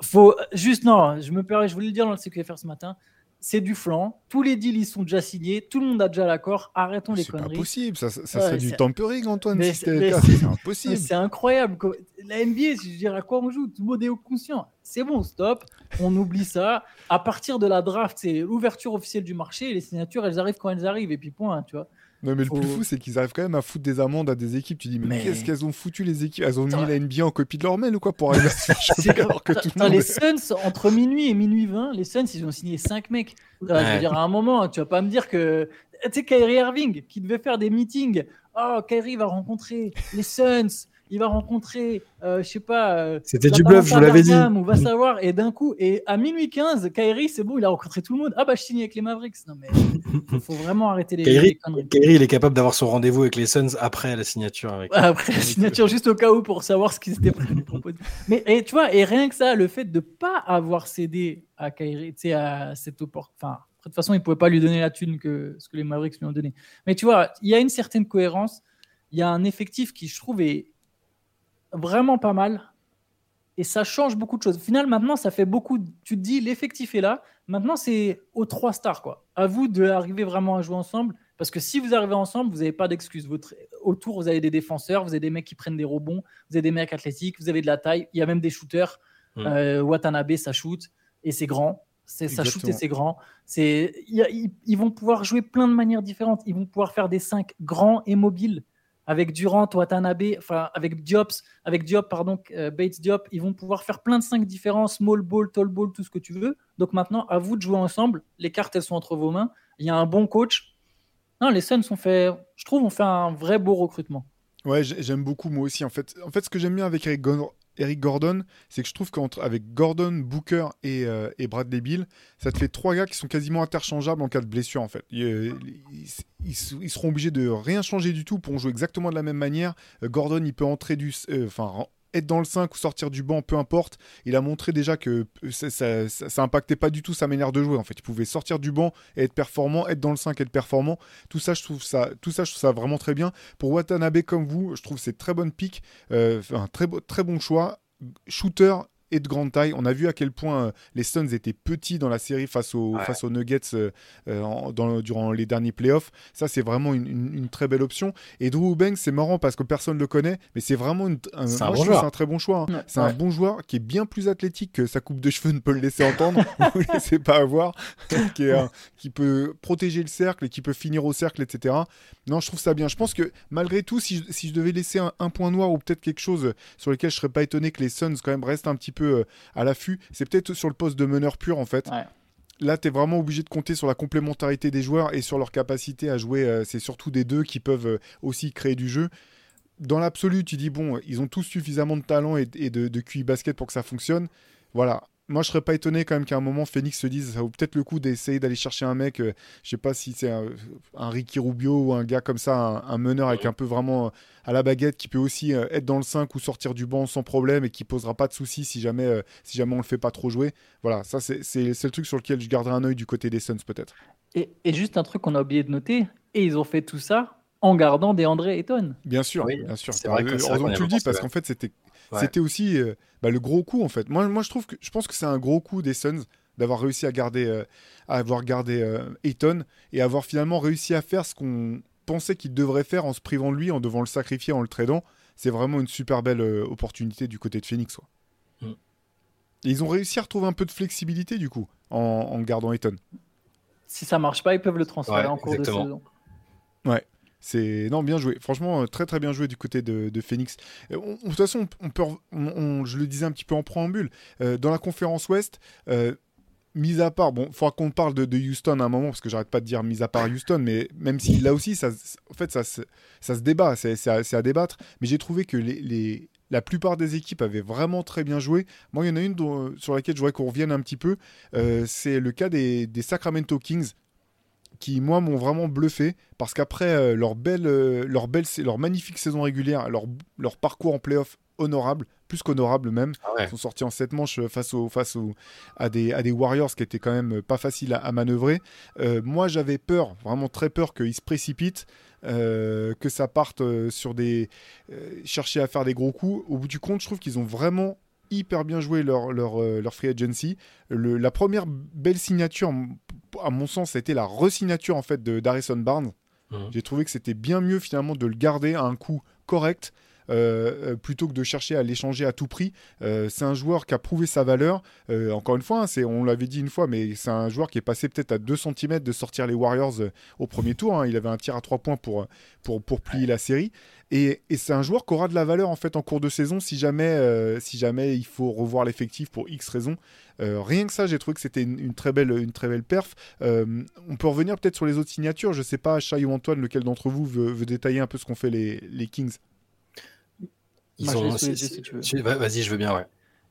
Faut juste, non, je me permets, je voulais le dire dans le CQFR ce matin c'est du flanc. Tous les deals, ils sont déjà signés. Tout le monde a déjà l'accord. Arrêtons les conneries. C'est pas possible. Ça, ça, serait du tampering, Antoine. C'est impossible. C'est incroyable. La NBA, je dirais à quoi on joue Tout le monde est conscient. C'est bon, stop. On oublie ça. À partir de la draft, c'est l'ouverture officielle du marché. les signatures, elles arrivent quand elles arrivent. Et puis point, tu vois. Non, mais le plus fou, c'est qu'ils arrivent quand même à foutre des amendes à des équipes. Tu dis, mais, qu'est-ce qu'elles ont foutu les équipes? Elles ont mis la NBA en copie de leur mail ou quoi pour arriver à se faire alors que tout le monde Les Suns, entre minuit et minuit 20, les Suns, ils ont signé 5 mecs. Je veux dire, à un moment, tu vas pas me dire que. Tu sais, Kyrie Irving, qui devait faire des meetings. Oh, Kyrie va rencontrer les Suns il va rencontrer, euh, je sais pas. Euh, C'était du bluff, je vous l'avais dit. On va savoir. Et d'un coup, et à minuit 15, Kyrie, c'est bon, il a rencontré tout le monde. Ah bah, je signe avec les Mavericks. Non, mais il faut vraiment arrêter les, Kyrie, Kyrie, il est capable d'avoir son rendez-vous avec les Suns après la signature. Avec... Après la signature, juste au cas où pour savoir ce qu'ils étaient prêts à proposer. Mais et, tu vois, et rien que ça, le fait de pas avoir cédé à Kyrie, tu sais, à cette opportunité. Enfin, de toute façon, il ne pouvait pas lui donner la thune que ce que les Mavericks lui ont donné. Mais tu vois, il y a une certaine cohérence. Il y a un effectif qui, je trouve, est vraiment pas mal. Et ça change beaucoup de choses. Au final, maintenant, ça fait beaucoup. Tu te dis, l'effectif est là. Maintenant, c'est aux trois stars. Quoi. À vous d'arriver vraiment à jouer ensemble. Parce que si vous arrivez ensemble, vous n'avez pas d'excuses. Votre... Autour, vous avez des défenseurs, vous avez des mecs qui prennent des rebonds, vous avez des mecs athlétiques, vous avez de la taille. Il y a même des shooters. Mm. Euh, Watanabe, ça shoot. Et c'est grand. C'est, ça shoot et c'est grand. C'est, ils, vont pouvoir jouer plein de manières différentes. Ils vont pouvoir faire des 5 grands et mobiles avec Durant, Watanabe, enfin avec Diop, avec Diop, pardon, euh, Bates Diop, ils vont pouvoir faire plein de cinq différents, small ball, tall ball, tout ce que tu veux. Donc maintenant, à vous de jouer ensemble. Les cartes, elles sont entre vos mains. Il y a un bon coach. Non, les Suns ont fait, je trouve, ont fait un vrai beau recrutement. Ouais, j'aime beaucoup moi aussi. En fait, en fait, ce que j'aime bien avec Eric Eric Gordon, c'est que je trouve qu'avec Gordon, Booker et, euh, et, Bradley Bill, ça te fait trois gars qui sont quasiment interchangeables en cas de blessure en fait. Ils, seront obligés de rien changer du tout pour jouer exactement de la même manière. Euh, Gordon, il peut entrer du, euh, être dans le 5 ou sortir du banc, peu importe. Il a montré déjà que ça, ça, impactait pas du tout sa manière de jouer. En fait, il pouvait sortir du banc et être performant, être dans le 5 et être performant. Tout ça, je trouve ça, tout ça, vraiment très bien. Pour Watanabe comme vous, je trouve c'est très bonne pique, euh, un très, très bon choix. Shooter et de grande taille. On a vu à quel point euh, les Suns étaient petits dans la série face aux, face aux Nuggets euh, euh, dans, durant les derniers playoffs. Ça, c'est vraiment une, très belle option. Et Drew Banks, c'est marrant parce que personne ne le connaît, mais c'est vraiment un, un, très bon choix. Hein. C'est un bon joueur qui est bien plus athlétique que sa coupe de cheveux ne peut le laisser entendre. Vous ne laissez pas avoir. qui, est, qui peut protéger le cercle et qui peut finir au cercle, etc. Non, je trouve ça bien. Je pense que malgré tout, si je, si je devais laisser un, point noir ou peut-être quelque chose sur lequel je serais pas étonné que les Suns quand même restent un petit peu euh, à l'affût. C'est peut-être sur le poste de meneur pur en fait. Là, tu es vraiment obligé de compter sur la complémentarité des joueurs et sur leur capacité à jouer. Euh, c'est surtout des deux qui peuvent euh, aussi créer du jeu. Dans l'absolu, tu dis, bon, ils ont tous suffisamment de talent et, de, de QI basket pour que ça fonctionne. Voilà, moi, je serais pas étonné quand même qu'à un moment, Phoenix se dise, ça vaut peut-être le coup d'essayer d'aller chercher un mec, euh, je sais pas si c'est un, Ricky Rubio ou un gars comme ça, un, meneur avec un peu vraiment euh, à la baguette, qui peut aussi euh, être dans le 5 ou sortir du banc sans problème et qui posera pas de soucis si jamais, si jamais on le fait pas trop jouer. Voilà, ça c'est le truc sur lequel je garderai un œil du côté des Suns peut-être. Et, et, juste un truc qu'on a oublié de noter, et ils ont fait tout ça en gardant des André Ayton. Bien sûr, bien sûr. Heureusement que tu le dis parce qu'en fait c'était c'était aussi euh, bah, le gros coup en fait. Moi, moi je trouve que je pense que c'est un gros coup des Suns d'avoir réussi à garder, euh, à avoir gardé euh, Ayton et avoir finalement réussi à faire ce qu'on pensait qu'il devrait faire en se privant de lui, en devant le sacrifier, en le tradant. C'est vraiment une super belle opportunité du côté de Phoenix. Mm. Et ils ont réussi à retrouver un peu de flexibilité du coup en, gardant Ayton. Si ça marche pas, ils peuvent le transférer en cours de saison. Ouais. C'est non bien joué. Franchement, très très bien joué du côté de, Phoenix. de toute façon, je le disais un petit peu en préambule, dans la conférence Ouest mis à part, bon, il faudra qu'on parle de, Houston à un moment, parce que j'arrête pas de dire mis à part Houston, mais même si là aussi, ça, en fait, ça, ça, se débat, c'est à, débattre, mais j'ai trouvé que la plupart des équipes avaient vraiment très bien joué. Moi, il y en a une sur laquelle je voudrais qu'on revienne un petit peu, euh, c'est le cas des, Sacramento Kings, qui, moi, m'ont vraiment bluffé, parce qu'après euh, leur, belle, euh, leur, belle, leur magnifique saison régulière, leur, leur parcours en playoff honorable, plus qu'honorable même. Ah Ils sont sortis en 7 manches face, au, face au, à, des, à des Warriors qui étaient quand même pas faciles à, manœuvrer. Euh, moi, j'avais peur, vraiment très peur qu'ils se précipitent. Euh, que ça parte euh, sur des chercher à faire des gros coups. Au bout du compte, je trouve qu'ils ont vraiment hyper bien joué leur, leur, leur free agency. Le, la première belle signature, à mon sens, été la resignature en fait de d'Harrison Barnes. Mmh. J'ai trouvé que c'était bien mieux finalement de le garder à un coût correct euh, euh, plutôt que de chercher à l'échanger à tout prix. Euh, c'est un joueur qui a prouvé sa valeur. encore une fois, hein, c'est, on l'avait dit une fois, mais c'est un joueur qui est passé peut-être à 2 cm de sortir les Warriors au premier tour. Hein. Il avait un tir à 3 points pour, pour, pour plier la série. Et, c'est un joueur qui aura de la valeur en fait en cours de saison si jamais, si jamais il faut revoir l'effectif pour X raisons. rien que ça, j'ai trouvé que c'était une, très belle, une très belle perf. on peut revenir peut-être sur les autres signatures. Je sais pas, Chai ou Antoine, lequel d'entre vous veut, détailler un peu ce qu'ont fait les Kings Vas-y, je veux bien, ouais.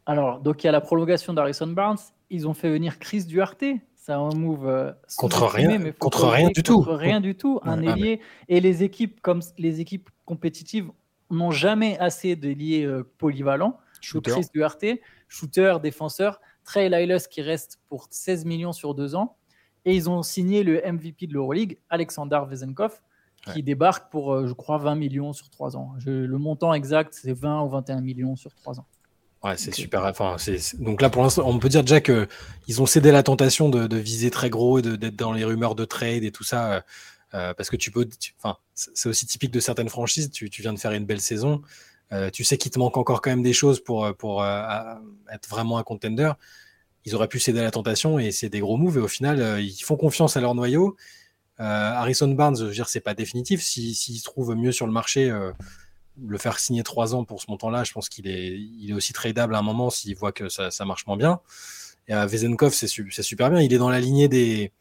Alors, donc il y a la prolongation d'Harrison Barnes. Ils ont fait venir Chris Duarte. C'est un move euh, contre rien, mais contre rien du tout. Contre rien du tout, un ailier. Et les équipes comme les équipes compétitives n'ont jamais assez d'ailiers euh, polyvalents. Shooter. Chris Duarte, shooter, défenseur. Trey Lyles qui reste pour 16 millions sur deux ans. Et ils ont signé le MVP de l'Euroleague, Alexander Vezenkov, qui débarque pour, euh, je crois, 20 millions sur 3 ans. le montant exact, c'est 20 ou 21 millions sur 3 ans. Ouais, c'est super. Enfin, Donc là, pour l'instant, on peut dire déjà qu'ils ont cédé la tentation de, viser très gros et d'être dans les rumeurs de trade et tout ça. Euh, euh, parce que tu peux. Enfin, c'est aussi typique de certaines franchises. Tu, viens de faire une belle saison. tu sais qu'il te manque encore quand même des choses pour, pour être vraiment un contender. Ils auraient pu céder à la tentation et c'est des gros moves. Et au final, ils font confiance à leur noyau. Euh, Harrison Barnes, je veux dire, c'est pas définitif. S'il se trouve mieux sur le marché, euh, le faire signer trois ans pour ce montant-là, je pense qu'il est, il est aussi tradable à un moment s'il voit que ça, marche moins bien. Et à Vezenkov, c'est super bien. Il est dans la lignée des,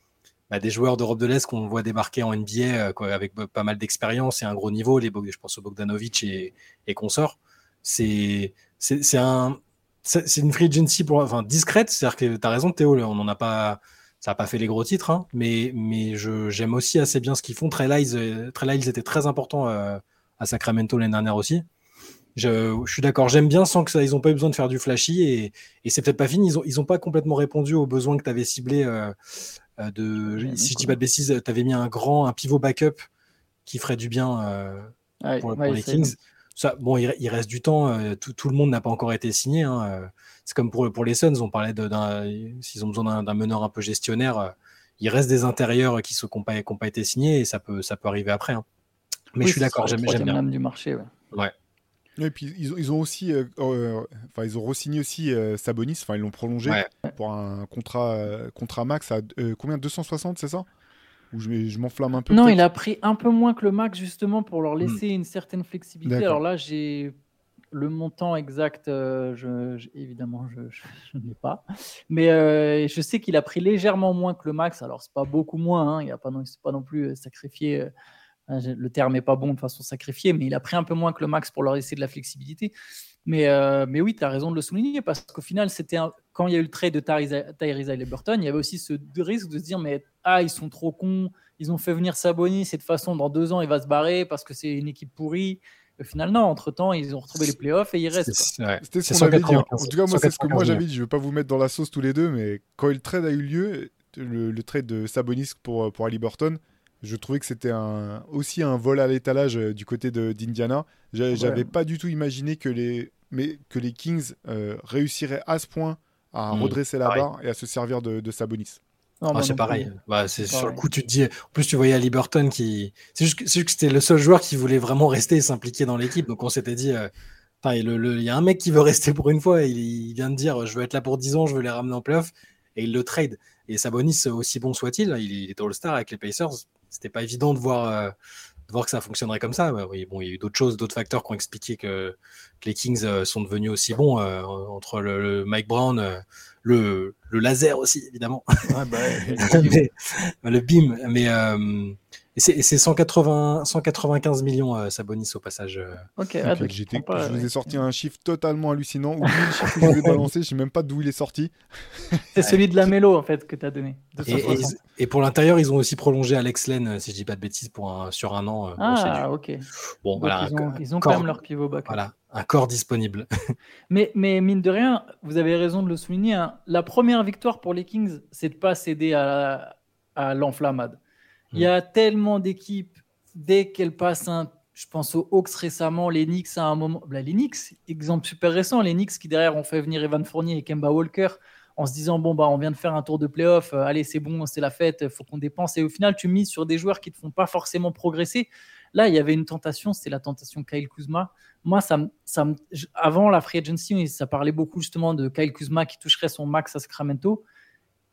bah, des joueurs d'Europe de l'Est qu'on voit débarquer en NBA euh, quoi, avec pas mal d'expérience et un gros niveau. Les, je pense au Bogdanovic et, consorts. C'est un, une free agency pour, enfin, discrète. C'est-à-dire que tu as raison, Théo, on n'en a pas ça n'a pas fait les gros titres, hein, mais, mais j'aime aussi assez bien ce qu'ils font. Trey Lyles, euh, ils étaient très importants euh, à Sacramento l'année dernière aussi. Je, suis d'accord, j'aime bien sans que ça, ils n'ont pas eu besoin de faire du flashy et, et c'est peut-être pas fini. Ils n'ont ils ont pas complètement répondu aux besoins que tu avais ciblés. Euh, de, si je dis pas de bêtises, tu avais mis un grand, un pivot backup qui ferait du bien pour, les Kings. Ça, bon, il, reste du temps. tout, tout, le monde n'a pas encore été signé. Hein, c'est comme pour, pour les Suns, on parlait d'un. S'ils ont besoin d'un meneur un peu gestionnaire, euh, il reste des intérieurs qui n'ont pas, pas, été signés et ça peut, ça peut arriver après. Hein. Mais je suis d'accord, j'aime bien. du marché, ouais. Et puis ils ont, ils ont aussi, euh, euh, enfin ils ont re-signé aussi Sabonis, enfin ils l'ont prolongé pour un contrat, contrat max à combien 260, c'est ça? Ou je, je m'enflamme un peu Non, il a pris un peu moins que le max justement pour leur hmm. laisser une certaine flexibilité. Alors là, j'ai le montant exact, euh, je, évidemment, je, ne l'ai pas. Mais euh, je sais qu'il a pris légèrement moins que le max. Alors, c'est pas beaucoup moins. Hein. Il a pas non, pas non plus euh, sacrifié. le terme n'est pas bon de façon sacrifiée, mais il a pris un peu moins que le max pour leur laisser de la flexibilité. Mais, oui, tu as raison de le souligner parce qu'au final, c'était quand il y a eu le trade de Tyrese Halliburton, il y avait aussi ce risque de se dire mais ah, ils sont trop cons, ils ont fait venir Sabonis, et de façon, dans deux ans, il va se barrer parce que c'est une équipe pourrie. Au final, non, entre-temps, ils ont retrouvé les playoffs et ils restent. C'était ce qu'on avait dit. Hein. En tout cas, moi, c'est ce que moi j'avais dit. Je ne veux pas vous mettre dans la sauce tous les deux, mais quand le trade a eu lieu, le, trade de Sabonis pour, pour Ali Burton, je trouvais que c'était un, aussi un vol à l'étalage euh, du côté d'Indiana. J'avais pas du tout imaginé que les, mais, que les Kings euh, réussiraient à ce point à hmm. redresser la barre et à se servir de, de Sabonis. Ah, c'est pareil. Bah, c'est sur le coup, tu te dis. En plus, tu voyais Ali Burton qui. C'est juste, que c'était le seul joueur qui voulait vraiment rester et s'impliquer dans l'équipe. Donc, on s'était dit. Euh, il y a un mec qui veut rester pour une fois. Et il, vient de dire Je veux être là pour 10 ans, je veux les ramener en playoff. Et il le trade. Et Sabonis, aussi bon soit-il, il, était All-Star avec les Pacers. C'était pas évident de voir, euh, voir que ça fonctionnerait comme ça. oui, bon, il y a eu d'autres choses, d'autres facteurs qui ont expliqué que, les Kings euh, sont devenus aussi bons entre le, Mike Brown, le, laser aussi, évidemment. Bah, le BIM. Mais et c'est 180, 195 millions, euh, Sabonis au passage. Euh. Ok, ah, je vous ai sorti un chiffre totalement hallucinant. Oubliez le chiffre que je je sais même pas d'où il est sorti. C'est celui de la mélo en fait que tu as donné. Et, pour l'intérieur, ils ont aussi prolongé Alex Len, euh, si je dis pas de bêtises, pour un, sur un an. ah, ok. Bon, voilà. Ils ont, ils ont quand même leur pivot back. Voilà, un corps disponible. mais, mais mine de rien, vous avez raison de le souligner. Hein. La première victoire pour les Kings, c'est de pas céder à, à l'enflammade. Il y a tellement d'équipes, dès qu'elles passent un. Je pense aux Hawks récemment, les Knicks à un moment. Bah, les Knicks, exemple super récent, les Knicks qui derrière ont fait venir Evan Fournier et Kemba Walker en se disant bon bah on vient de faire un tour de playoff, euh, allez c'est bon, c'est la fête, faut qu'on dépense. Et au final tu mises sur des joueurs qui te font pas forcément progresser. Là il y avait une tentation, c'était la tentation Kyle Kuzma. Moi ça, ça avant la free agency ça parlait beaucoup justement de Kyle Kuzma qui toucherait son max à Sacramento.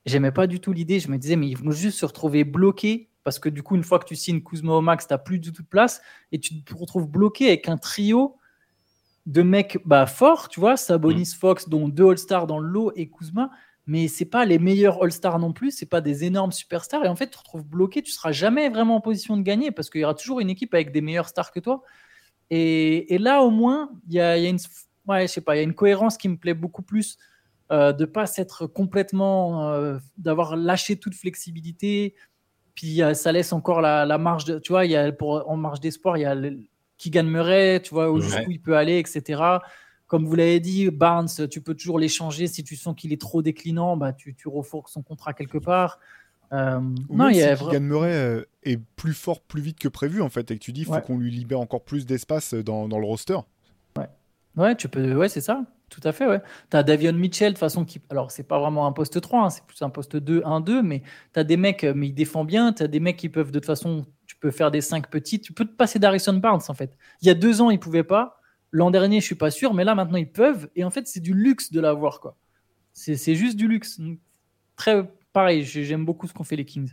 J'aimais pas du tout l'idée. Je me disais mais ils vont juste se retrouver bloqués parce que du coup, une fois que tu signes Kuzma au max, tu n'as plus du tout de place et tu te retrouves bloqué avec un trio de mecs bah, forts, tu vois, Sabonis, mm. Fox, dont deux All-Stars dans le lot et Kuzma, mais c'est pas les meilleurs All-Stars non plus, c'est pas des énormes superstars et en fait, tu te retrouves bloqué, tu seras jamais vraiment en position de gagner parce qu'il y aura toujours une équipe avec des meilleurs stars que toi. Et, là, au moins, il y a, une, ouais, je sais pas, il y a une cohérence qui me plaît beaucoup plus. Euh, de pas s'être complètement, euh, d'avoir lâché toute flexibilité, puis ça laisse encore la, marge, de, tu vois, il y a pour, en marge d'espoir, il y a qui Keegan Murray, tu vois, jusqu'où il peut aller, etc. Comme vous l'avez dit, Barnes, tu peux toujours l'échanger si tu sens qu'il est trop déclinant, bah, tu, tu refourques son contrat quelque part. Euh, non, il y a si Keegan Murray euh, est plus fort plus vite que prévu, en fait, et que tu dis, il faut qu'on lui libère encore plus d'espace dans, dans, le roster. Ouais, ouais, tu peux, ouais, c'est ça. Tout à fait, ouais. Tu as Davion Mitchell, de façon, qui. Alors, c'est pas vraiment un poste 3, hein, c'est plus un poste 2, 1-2, mais tu as des mecs, euh, mais il défend bien. Tu as des mecs qui peuvent, de toute façon, tu peux faire des 5 petites. Tu peux te passer d'Harrison Barnes, en fait. Il y a deux ans, ils pouvaient pas. L'an dernier, je suis pas sûr, mais là, maintenant, ils peuvent. Et en fait, c'est du luxe de l'avoir, quoi. C'est juste du luxe. Très pareil, j'aime beaucoup ce qu'ont fait les Kings.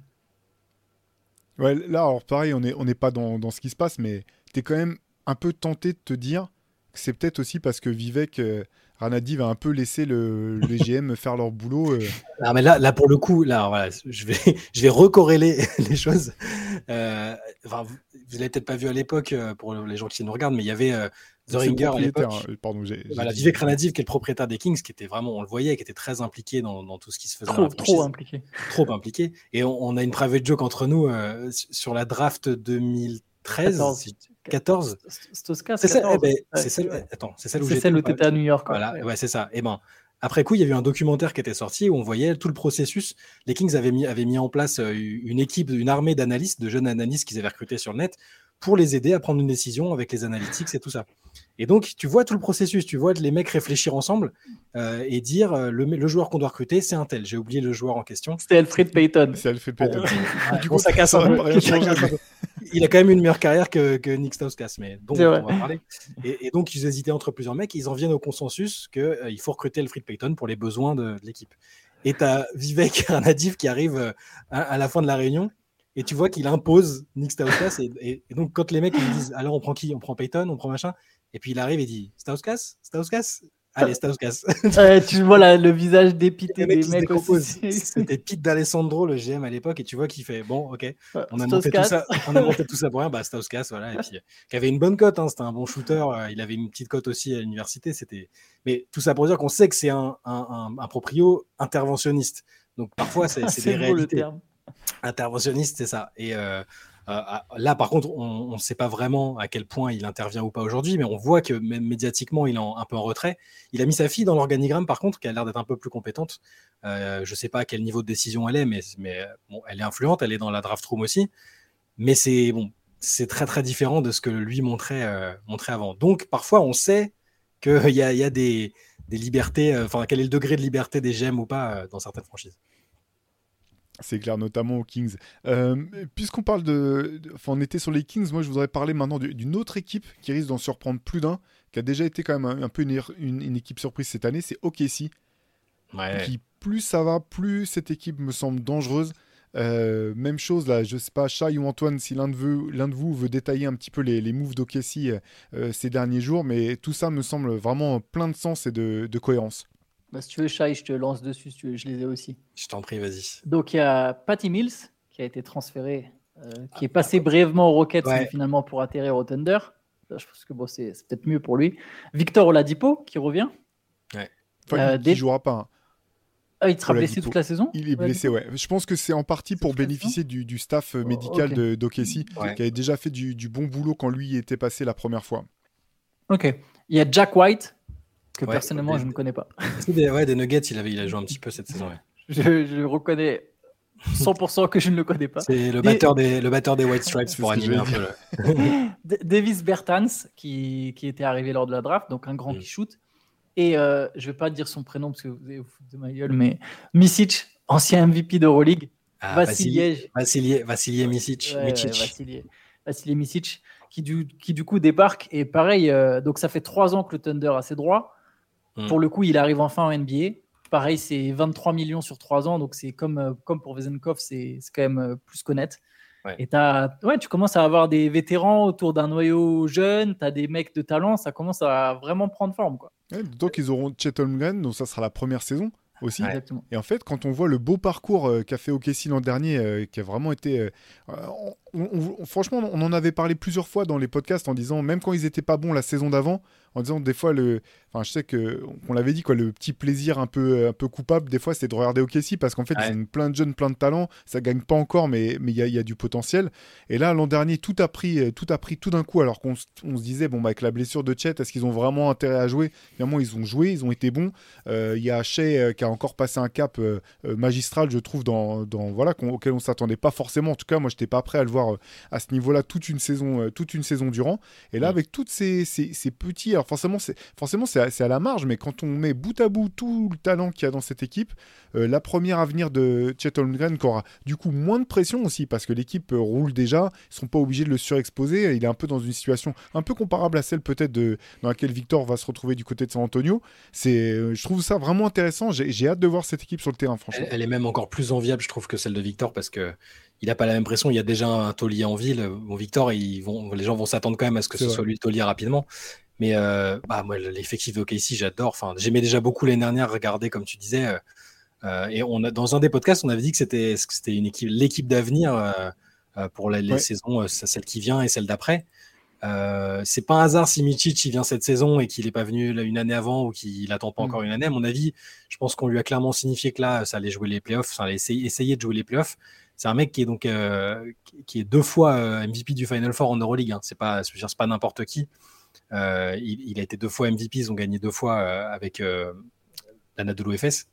Ouais, là, alors pareil, on n'est on pas dans, dans, ce qui se passe, mais tu es quand même un peu tenté de te dire que c'est peut-être aussi parce que Vivek. Euh, Ranadi va un peu laisser le, les GM faire leur boulot. Euh. Ah, mais là, là, pour le coup, là, voilà, je vais, je vais recorréler les choses. Euh, enfin, vous, ne l'avez peut-être pas vu à l'époque euh, pour les gens qui nous regardent, mais il y avait The Ringer à l'époque. Hein, pardon, j'ai, voilà, Vivek Ranadiv, qui est le propriétaire des Kings, qui était vraiment, on le voyait, qui était très impliqué dans, dans tout ce qui se faisait. Trop, trop impliqué. Trop impliqué. Et on, a une private joke entre nous sur la draft 2013. 14 C'est celle, eh ben, c'est celle, attends, c'est celle où celle où tu étais à New York. Voilà, ouais, c'est ça. Et eh ben, après coup, il y a eu un documentaire qui était sorti où on voyait tout le processus. Les Kings avaient mis, avaient mis en place euh, une équipe, une armée d'analystes, de jeunes analystes qu'ils avaient recrutés sur le net pour les aider à prendre une décision avec les analytics et tout ça. Et donc, tu vois tout le processus, tu vois les mecs réfléchir ensemble euh, et dire euh, le, joueur qu'on doit recruter, c'est un tel. J'ai oublié le joueur en question. C'était Alfred Payton. C'est Alfred Payton. du coup, ça casse un peu. Il a quand même une meilleure carrière que, que Nick Stauskas, mais donc on va parler. Et, donc, ils hésitaient entre plusieurs mecs. Ils en viennent au consensus qu'il euh, faut recruter Alfred Payton pour les besoins de, l'équipe. Et tu as Vivek Ranadiv qui arrive à la fin de la réunion et tu vois qu'il impose Nick Stauskas. Et, donc, quand les mecs ils disent alors on prend qui? On prend Payton, on prend machin. Et puis il arrive et dit Stauskas? Stauskas? Allez, Stauskas. tu vois le visage dépité des mecs C'était Pete d'Alessandro, le GM à l'époque, et tu vois qu'il fait bon, ok, on a, monté tout ça, on a monté tout ça pour rien, bah Stauskas, voilà, et puis qui avait une bonne cote, hein, c'était un bon shooter, euh, il avait une petite cote aussi à l'université, c'était. Mais tout ça pour dire qu'on sait que c'est un, un, un, proprio interventionniste. Donc parfois, c'est des réalités. Le terme. Interventionniste, c'est ça. Et euh, euh, là, par contre, on ne sait pas vraiment à quel point il intervient ou pas aujourd'hui, mais on voit que même médiatiquement, il est un peu en retrait. Il a mis sa fille dans l'organigramme, par contre, qui a l'air d'être un peu plus compétente. Euh, je ne sais pas à quel niveau de décision elle est, mais, bon, elle est influente, elle est dans la draft room aussi. Mais c'est bon, c'est très très différent de ce que lui montrait, montrait avant. Donc, parfois, on sait qu'il y a, des, libertés, enfin, quel est le degré de liberté des GM ou pas dans certaines franchises. C'est clair, notamment aux Kings. Euh, puisqu'on parle de, Enfin, on était sur les Kings, moi je voudrais parler maintenant d'une autre équipe qui risque d'en surprendre plus d'un, qui a déjà été quand même un, peu une, équipe surprise cette année, c'est OKC. Ouais. Qui plus ça va, plus cette équipe me semble dangereuse. Euh, même chose là, je sais pas, Chai ou Antoine, si l'un de, vous, l'un de vous veut détailler un petit peu les, les moves d'Okessi euh, ces derniers jours, mais tout ça me semble vraiment plein de sens et de, de cohérence. Bah, si tu veux, Shai, je te lance dessus, si tu veux, je les ai aussi. Je t'en prie, vas-y. Donc il y a Patty Mills qui a été transféré, euh, qui est passé brièvement au Rockets, Ouais. mais finalement pour atterrir au Thunder. Là, je pense que bon, c'est, c'est peut-être mieux pour lui. Victor Oladipo qui revient. Enfin, Euh, il, il des- jouera pas. hein. Ah, il sera Oladipo. blessé toute la saison Il est blessé, ouais. Je pense que c'est en partie pour bénéficier du, du staff euh, Oh, médical ok. de d'Okessi, Ouais. qui avait déjà fait du, du bon boulot quand lui était passé la première fois. Ok. Il y a Jack White, que Ouais, personnellement des- je ne connais pas. Des, ouais, des Nuggets, il, avait, il a joué un petit peu cette saison. ouais. Je, je reconnais 100% que je ne le connais pas. C'est le batteur, des, le batteur des White Stripes pour animer un peu. le- Davis Bertans, qui, qui était arrivé lors de la draft, donc un grand Mm. qui shoot. Et euh, je vais pas dire son prénom parce que vous allez vous foutre de ma gueule, mais Misic, ancien MVP d'Euroleague. Ah, Vassiliej. Micic. Ouais. Vassiliej. Vassiliej Misic, qui du, qui du coup débarque. Et pareil, euh, donc ça fait trois ans que le Thunder a ses droits. Mm. Pour le coup, il arrive enfin en NBA. Pareil, c'est 23 millions sur trois ans. Donc c'est comme, euh, comme pour Vezenkov, c'est c'est quand même euh, plus qu'honnête. Ouais. Et t'as- ouais, tu commences à avoir des vétérans autour d'un noyau jeune, tu as des mecs de talent, ça commence à vraiment prendre forme. Quoi. Ouais, D'autant qu'ils auront Chet Holmgren, donc ça sera la première saison aussi. Ouais. Exactement. Et en fait, quand on voit le beau parcours euh, qu'a fait Okessi l'an dernier, euh, qui a vraiment été. On- on- on- franchement, on en avait parlé plusieurs fois dans les podcasts en disant, même quand ils étaient pas bons la saison d'avant, en disant des fois, le, enfin, je sais que on l'avait dit, quoi, le petit plaisir un peu, un peu coupable, des fois, c'est de regarder Okessi parce qu'en fait, Ouais. ils ont plein de jeunes, plein de talents, ça gagne pas encore, mais mais il y a, y a du potentiel. Et là, l'an dernier, tout a pris, euh, tout a pris tout d'un coup, alors qu'on on se disait, bon, bah, avec la blessure de Chet, est-ce qu'ils ont vraiment intérêt à jouer? Finalement, ils ont joué, ils ont été bons. Euh, Il y a Shea euh, qui a encore passé un cap euh, magistral, je trouve, dans, dans voilà, qu'on- auquel on s'attendait pas forcément. En tout cas, moi, j'étais pas prêt à le voir euh, à ce niveau-là toute une saison, euh, toute une saison durant. Et là, Mm. avec toutes ces, ces, ces petits, alors forcément, c'est forcément c'est à, c'est à la marge, mais quand on met bout à bout tout le talent qu'il y a dans cette équipe, euh, la première avenir de Chet Holmgren qui aura du coup moins de pression aussi parce que l'équipe euh, roule déjà, ils sont pas obligés de le surexposer. Il est un peu dans une situation un peu comparable à celle peut-être de dans laquelle Victor va se retrouver du côté de San Antonio. C'est, euh, je trouve ça vraiment intéressant. J'ai j'ai hâte de voir cette équipe sur le terrain, franchement. Elle, elle est même encore plus enviable, je trouve, que celle de Victor parce que il n'a pas la même pression. Il y a déjà un taulier en ville. Bon, Victor, ils vont, les gens vont s'attendre quand même à ce que ce vrai. soit lui le taulier rapidement. Mais euh, bah, moi, l'effectif de OKC, j'adore. Enfin, j'aimais déjà beaucoup l'année dernière regarder, comme tu disais. euh, euh, et on a, dans un des podcasts, on avait dit que c'était une équipe, l'équipe d'avenir euh, euh, pour la- les Ouais. saisons, euh, celle qui vient et celle d'après. Euh, c'est pas un hasard si Michic il vient cette saison et qu'il n'est pas venu une année avant ou qu'il attend pas Mm. encore une année. À mon avis, je pense qu'on lui a clairement signifié que là, ça allait jouer les playoffs, ça allait essayer, essayer de jouer les playoffs. C'est un mec qui est euh, deux fois euh, MVP du Final Four en Euroleague. Hein. C'est pas, c'est pas n'importe qui. Euh, il, a été deux fois MVP, ils ont gagné deux fois euh, avec euh, l'Anadolu FS.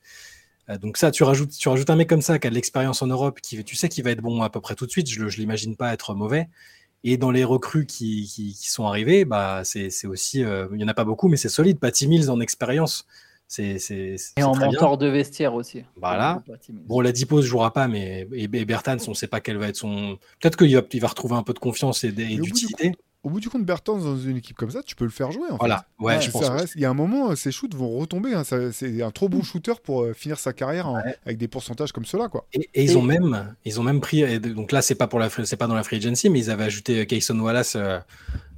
Euh, donc ça, tu rajoutes, un mec comme ça qui a de l'expérience en Europe, qui tu sais qu'il va être bon à peu près tout de suite. Je, je l'imagine pas être mauvais. Et dans les recrues qui, sont arrivées, bah c'est aussi, euh, il y en a pas beaucoup, mais c'est solide. Patty Mills en expérience, c'est c'est c'est Et en bien. mentor de vestiaire aussi. Voilà. Bon, la Dipos ne jouera pas, mais et, et Bertans, on ne sait pas quel va être son. Peut-être qu'il va, il va retrouver un peu de confiance et, et Mais au bout du d'utilité. Au bout du compte, Bertans, dans une équipe comme ça, tu peux le faire jouer. En Voilà, fait. ouais, Ouais, je Ça pense. reste- Il y a un moment, euh, ces shoots vont retomber. hein. Ça- C'est un trop bon shooter pour euh, finir sa carrière en- Ouais. avec des pourcentages comme cela. Quoi. Et, et ils Et- ont même, ils ont même pris. Donc là, c'est pas pour la, free- c'est pas dans la free agency, mais ils avaient ajouté Kayson Wallace euh,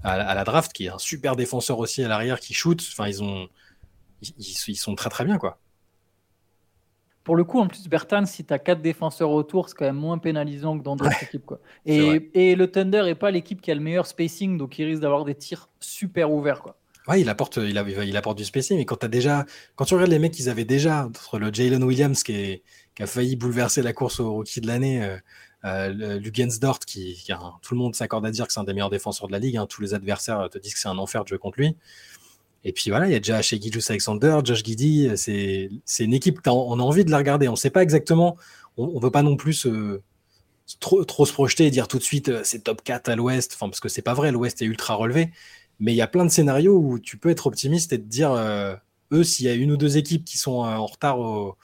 à, la- à la draft, qui est un super défenseur aussi à l'arrière, qui shoot. Enfin, ils ont, ils, sont très très bien quoi. Pour le coup, en plus, Bertan, si tu as quatre défenseurs autour, c'est quand même moins pénalisant que dans d'autres équipes. Quoi. Et, et le Thunder n'est pas l'équipe qui a le meilleur spacing, donc il risque d'avoir des tirs super ouverts. Quoi. Ouais, il apporte, il, a- il apporte du spacing. Mais quand déjà, quand tu regardes les mecs qu'ils avaient déjà, entre le Jalen Williams qui, est- qui a failli bouleverser la course au rookie de l'année, euh, euh, le Lugensdort qui, qui a un- tout le monde s'accorde à dire que c'est un des meilleurs défenseurs de la ligue. hein. tous les adversaires te disent que c'est un enfer de jouer contre lui. Et puis voilà, il y a déjà chez Gijus Alexander, Josh Giddy. C'est, une équipe, on a envie de la regarder. On sait pas exactement, on, on veut pas non plus trop, trop se projeter et dire tout de suite euh, c'est top 4 à l'ouest, enfin, parce que c'est pas vrai, l'ouest est ultra relevé. Mais il y a plein de scénarios où tu peux être optimiste et te dire, euh, eux, s'il y a une ou deux équipes qui sont euh, en retard, au-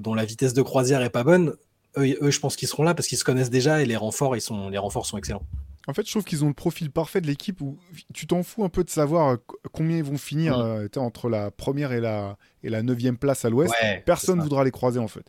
dont la vitesse de croisière est pas bonne, eux, eux, je pense qu'ils seront là parce qu'ils se connaissent déjà et les renforts, ils sont, les renforts sont excellents. En fait, je trouve qu'ils ont le profil parfait de l'équipe où tu t'en fous un peu de savoir euh, co- combien ils vont finir Mm. euh, entre la première et la, et la neuvième place à l'ouest. Ouais, Personne voudra les croiser en fait.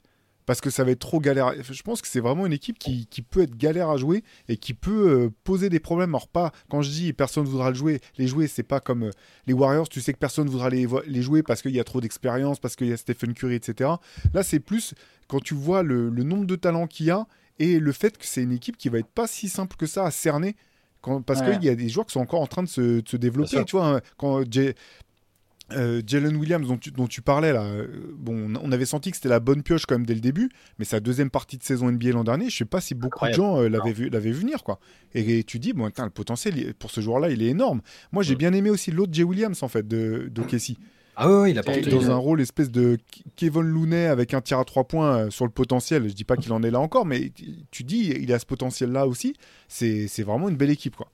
parce que ça va être trop galère. Je pense que c'est vraiment une équipe qui, qui, peut être galère à jouer et qui peut euh, poser des problèmes. Alors pas, quand je dis personne ne voudra le jouer, les jouer, c'est pas comme euh, les Warriors, tu sais que personne ne voudra les, les jouer parce qu'il y a trop d'expérience, parce qu'il y a Stephen Curry, etc. Là, c'est plus quand tu vois le, le nombre de talents qu'il y a et le fait que c'est une équipe qui va être pas si simple que ça à cerner. Quand, parce qu'il y a des joueurs qui sont encore en train de se, de se développer. Tu vois, hein, quand euh, Jalen Williams dont tu, dont tu, parlais là, euh, bon, on avait senti que c'était la bonne pioche quand même dès le début, mais sa deuxième partie de saison NBA l'an dernier, je sais pas si beaucoup de gens euh, l'avaient vu, vu venir quoi. Et, tu dis bon, le potentiel pour ce joueur-là, il est énorme. Moi, j'ai bien aimé aussi l'autre Jay Williams en fait de, de Casey. Ah il a porté dans un rôle espèce de Kevin Looney avec un tir à trois points sur le potentiel. Je dis pas qu'il en est là encore, mais tu dis il a ce potentiel-là aussi. C'est vraiment une belle équipe quoi.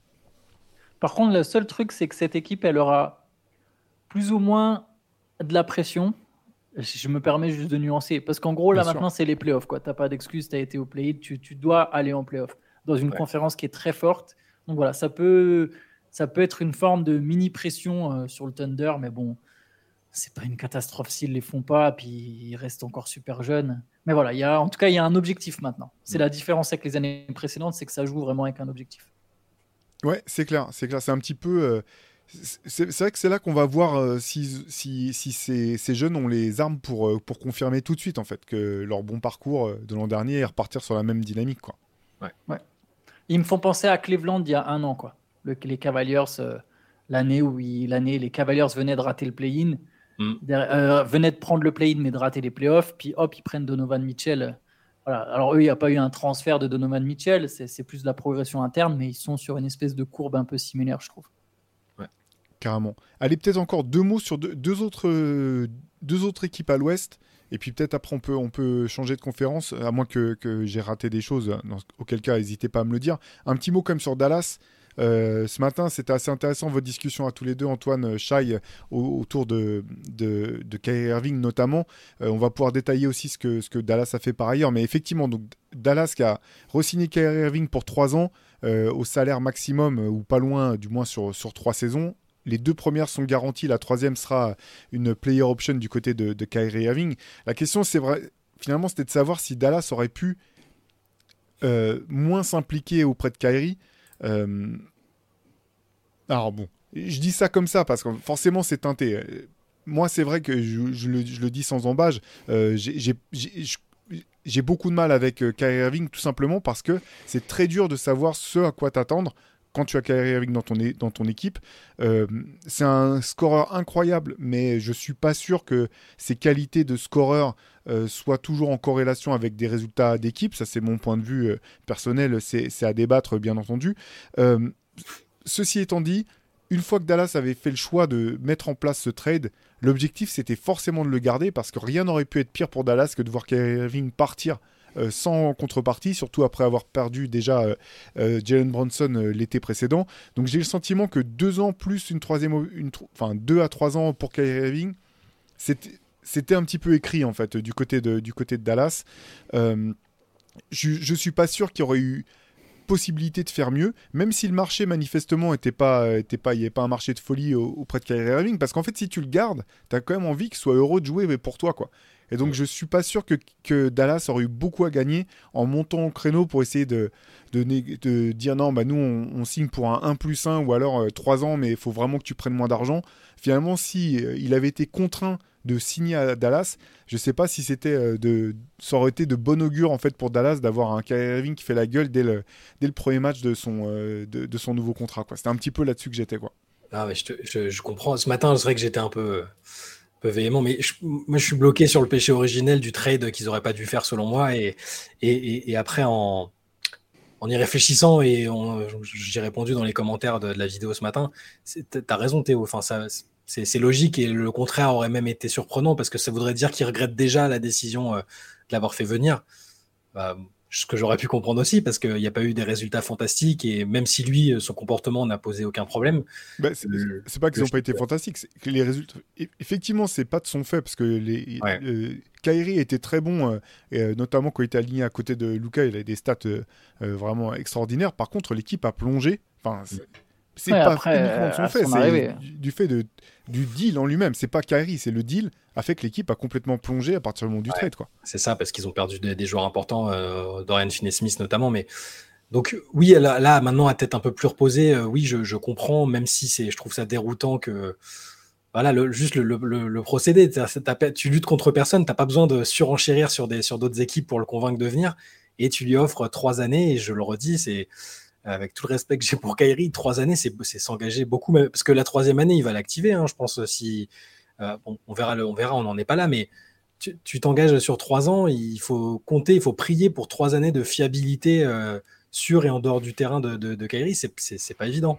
Par contre, le seul truc, c'est que cette équipe, elle aura plus ou moins de la pression. Je me permets juste de nuancer. Parce qu'en gros, là, maintenant, c'est les playoffs. Tu n'as pas d'excuse, tu as été au play tu, tu, dois aller en playoff dans une conférence qui est très forte. Donc voilà, ça peut, ça peut être une forme de mini-pression euh, sur le Thunder, mais bon, c'est pas une catastrophe s'ils les font pas, puis ils restent encore super jeunes. Mais voilà, y a, en tout cas, il y a un objectif maintenant. C'est la différence avec les années précédentes, c'est que ça joue vraiment avec un objectif. Ouais, c'est clair, c'est clair. C'est un petit peu. Euh, c'est vrai que c'est là qu'on va voir euh, si, si, si ces, ces, jeunes ont les armes pour, euh, pour confirmer tout de suite en fait que leur bon parcours de l'an dernier est repartir sur la même dynamique. Quoi. Ouais. ouais. Ils me font penser à Cleveland il y a un an, quoi. Le, les Cavaliers, l'année où l'année les Cavaliers venaient de rater le play-in, mm. venaient de prendre le play-in mais de rater les playoffs, puis hop, ils prennent Donovan Mitchell. Voilà. Alors eux, il n'y a pas eu un transfert de Donovan Mitchell, c'est plus de la progression interne, mais ils sont sur une espèce de courbe un peu similaire, je trouve. Carrément. Allez, peut-être encore deux mots sur deux, autres, deux autres équipes à l'ouest. Et puis peut-être après, on peut, on peut changer de conférence, à moins que, que j'ai raté des choses, auquel cas, n'hésitez pas à me le dire. Un petit mot quand même sur Dallas. Euh, ce matin, c'était assez intéressant votre discussion à tous les deux, Antoine Chai, autour de, de, Kyrie Irving notamment. Euh, on va pouvoir détailler aussi ce que, Dallas a fait par ailleurs. Mais effectivement, donc, Dallas qui a re-signé Kyrie Irving pour trois ans euh, au salaire maximum, ou pas loin, du moins sur, sur trois saisons, les deux premières sont garanties, la troisième sera une player option du côté de, de Kyrie Irving. La question, c'est finalement, c'était de savoir si Dallas aurait pu euh, moins s'impliquer auprès de Kyrie. Euh, alors bon, je dis ça comme ça parce que forcément c'est teinté. Moi, c'est vrai que je, le, dis sans embâge. Euh, j'ai beaucoup de mal avec Kyrie Irving tout simplement parce que c'est très dur de savoir ce à quoi t'attendre quand tu as Kyrie Irving dans ton, équipe. Euh, c'est un scoreur incroyable, mais je suis pas sûr que ses qualités de scoreur euh, soient toujours en corrélation avec des résultats d'équipe. Ça, c'est mon point de vue euh, personnel. C'est à débattre, bien entendu. ceci étant dit, une fois que Dallas avait fait le choix de mettre en place ce trade, l'objectif c'était forcément de le garder parce que rien n'aurait pu être pire pour Dallas que de voir Irving partir euh, sans contrepartie, surtout après avoir perdu déjà euh, euh, Jalen Bronson l'été précédent. Donc j'ai le sentiment que deux ans plus une troisième, une, enfin deux à trois ans pour Kyrie Irving, c'était un petit peu écrit en fait du côté de, du côté de Dallas. je, je suis pas sûr qu'il y aurait eu possibilité de faire mieux, même si le marché manifestement était pas, était pas, il n'y avait pas un marché de folie auprès de Kyrie Irving, parce qu'en fait si tu le gardes, tu as quand même envie qu'il soit heureux de jouer pour toi quoi. Et donc, je ne suis pas sûr que, que, Dallas aurait eu beaucoup à gagner en montant au créneau pour essayer de, de, de dire non, bah nous, on, signe pour un 1 plus 1 ou alors euh, trois 3 ans, mais il faut vraiment que tu prennes moins d'argent. Finalement, si euh, il avait été contraint de signer à Dallas, je sais pas si c'était euh, de, ça aurait été de bon augure en fait pour Dallas d'avoir un Kyrie qui fait la gueule dès le, dès le premier match de son, de, de, son nouveau contrat. C'était un petit peu là-dessus que j'étais. quoi. Ah, mais je, je, je, comprends. Ce matin, c'est vrai que j'étais un peu véhément, mais moi je suis bloqué sur le péché originel du trade qu'ils n'auraient pas dû faire selon moi. Et, et, après, en, en, y réfléchissant, et j'ai répondu dans les commentaires de, la vidéo ce matin, tu as raison Théo, enfin, ça, c'est logique et le contraire aurait même été surprenant parce que ça voudrait dire qu'ils regrettent déjà la décision euh, de l'avoir fait venir. Bah, ce que j'aurais pu comprendre aussi, parce qu'il n'y a pas eu des résultats fantastiques, et même si lui, son comportement n'a posé aucun problème. Bah, c'est pas qu'ils n'ont pas été fantastiques, c'est que les résultats. Effectivement, c'est pas de son fait, parce que les, euh, Kairi était très bon, euh, euh, notamment quand il était aligné à côté de Luca, il avait des stats vraiment extraordinaires. Par contre, l'équipe a plongé. Enfin, C'est pas uniquement de son fait, c'est du, fait de, du deal en lui-même. C'est pas Kyrie, c'est le deal a fait que l'équipe a complètement plongé à partir du moment du trade. Quoi. C'est ça, parce qu'ils ont perdu des, joueurs importants, euh, Dorian Finney-Smith notamment. Mais donc oui, là, là maintenant à tête un peu plus reposée, euh, oui, je, je, comprends, même si c'est, je trouve ça déroutant que voilà, le, juste le, le, le procédé, tu luttes contre personne, t'as pas besoin de surenchérir sur des sur d'autres équipes pour le convaincre de venir, et tu lui offres trois années. Et je le redis, c'est avec tout le respect que j'ai pour Kyrie, trois années, c'est s'engager beaucoup, parce que la troisième année, il va l'activer, hein, je pense, si euh, on verra, on n'en est pas là, mais tu t'engages sur trois ans, il faut compter, il faut prier pour trois années de fiabilité euh, sur et en dehors du terrain de, de, de Kyrie, c'est pas évident.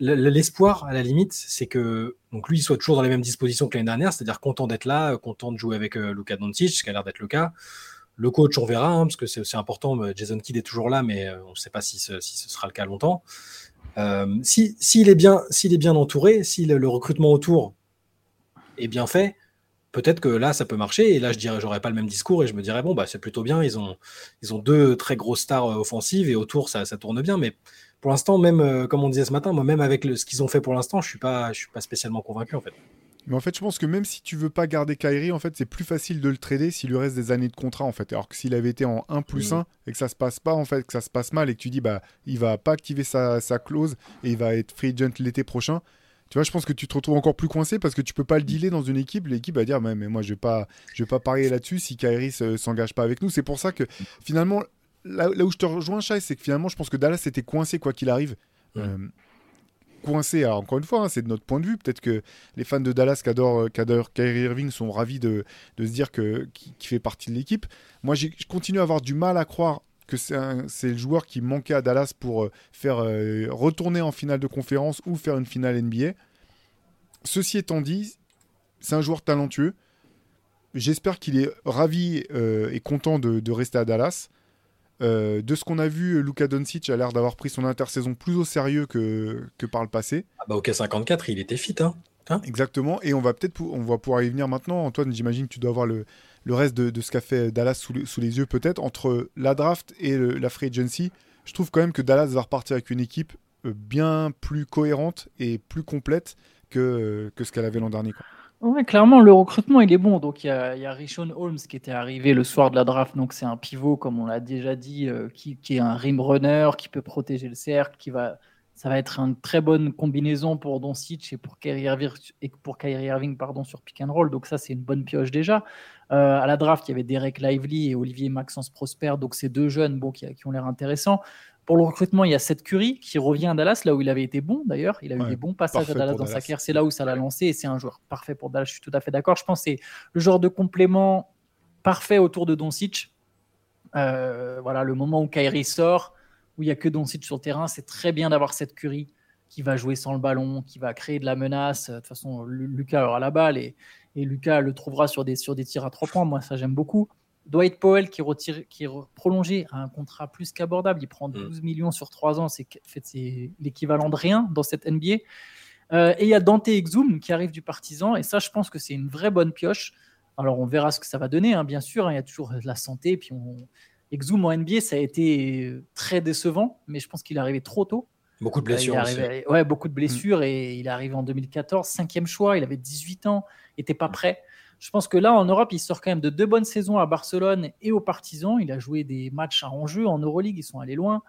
L'espoir, à la limite, c'est que donc lui, il soit toujours dans les mêmes dispositions que l'année dernière, c'est-à-dire content d'être là, content de jouer avec euh, Luka ce qui a l'air d'être le cas. Le coach, on verra, hein, parce que c'est aussi important. Jason Kidd est toujours là, mais on ne sait pas si ce, sera le cas longtemps. s'il est bien, s'il est bien entouré, si le recrutement autour est bien fait, peut-être que là, ça peut marcher. Et là, je dirais, j'aurais pas le même discours et je me dirais, bon, bah, c'est plutôt bien. Ils ont, deux très grosses stars euh, offensives et autour, ça, tourne bien. Mais pour l'instant, même, euh, comme on disait ce matin, même avec ce qu'ils ont fait pour l'instant, je je suis pas spécialement convaincu, en fait. Mais en fait, je pense que même si tu veux pas garder Kyrie, en fait, c'est plus facile de le trader s'il lui reste des années de contrat, en fait. Alors que s'il avait été en 1 plus 1 et que ça se passe pas, en fait, que ça se passe mal et que tu dis, bah, il va pas activer sa, sa clause et il va être free agent l'été prochain, tu vois, je pense que tu te retrouves encore plus coincé parce que tu peux pas le dealer dans une équipe. L'équipe va dire, mais, mais moi, je vais pas, je vais pas parier là-dessus si Kyrie s'engage pas avec nous. C'est pour ça que finalement, là, où je te rejoins, Chai, c'est que finalement, je pense que Dallas était coincé quoi qu'il arrive. Euh, coincé, encore une fois, hein, c'est de notre point de vue. Peut-être que les fans de Dallas qui adorent, Kyrie Irving sont ravis de, se dire qu'il fait partie de l'équipe. Moi, je continue à avoir du mal à croire que c'est le joueur qui manquait à Dallas pour euh, faire euh, retourner en finale de conférence ou faire une finale NBA. Ceci étant dit, c'est un joueur talentueux. J'espère qu'il est ravi euh, et content de, rester à Dallas. De ce qu'on a vu, Luka Doncic a l'air d'avoir pris son intersaison plus au sérieux que, que par le passé. Ah bah ok 54, il était fit, hein, hein Exactement. Et on va peut-être on va pouvoir y venir maintenant. Antoine, j'imagine que tu dois avoir le, le reste de, ce qu'a fait Dallas sous, les yeux peut-être, entre la draft et la free agency, je trouve quand même que Dallas va repartir avec une équipe euh, bien plus cohérente et plus complète que, euh, que ce qu'elle avait l'an dernier. Quoi. Clairement, le recrutement, il est bon. Donc, il y a, y a Rishon Holmes qui était arrivé le soir de la draft. Donc, c'est un pivot, comme on l'a déjà dit, euh, qui, qui, est un rim runner, qui peut protéger le cercle, qui va ça va être une très bonne combinaison pour Doncic et pour Kyrie Irving, et pour Kyrie Irving pardon, sur pick and roll. Donc ça, c'est une bonne pioche déjà. Euh, à la draft, il y avait Derek Lively et Olivier Maxence Prosper. Donc ces deux jeunes bon, qui, ont l'air intéressants. Pour le recrutement, il y a Seth Curry qui revient à Dallas, là où il avait été bon d'ailleurs. Il a eu des bons passages à Dallas dans sa carrière. C'est là où ça l'a lancé et c'est un joueur parfait pour Dallas. Je suis tout à fait d'accord. Je pense que c'est le genre de complément parfait autour de Doncic. Euh, voilà, le moment où Kyrie sort, où il n'y a que Doncic sur le terrain, c'est très bien d'avoir cette curie qui va jouer sans le ballon, qui va créer de la menace. De toute façon, Lucas aura la balle et, et Lucas le trouvera sur des, sur des tirs à trois points. Moi, ça, j'aime beaucoup. Dwight Powell qui, retire, qui est prolongé à un contrat plus qu'abordable. Il prend 12 mm. millions sur trois ans. C'est fait, l'équivalent de rien dans cette NBA. Euh, et il y a Dante Exum qui arrive du Partisan. Et ça, je pense que c'est une vraie bonne pioche. Alors, on verra ce que ça va donner, hein, bien sûr. Hein. il y a toujours de la santé. Puis on, Exum en NBA, ça a été très décevant, mais je pense qu'il est arrivé trop tôt. Beaucoup de blessures. Euh, ouais, beaucoup de blessures et il est arrivé en 2014, cinquième choix, il avait 18 ans, n'était pas prêt. Je pense que là, en Europe, il sort quand même de deux bonnes saisons à Barcelone et aux Partisans. Il a joué des matchs à enjeu en Euroleague, ils sont allés loin.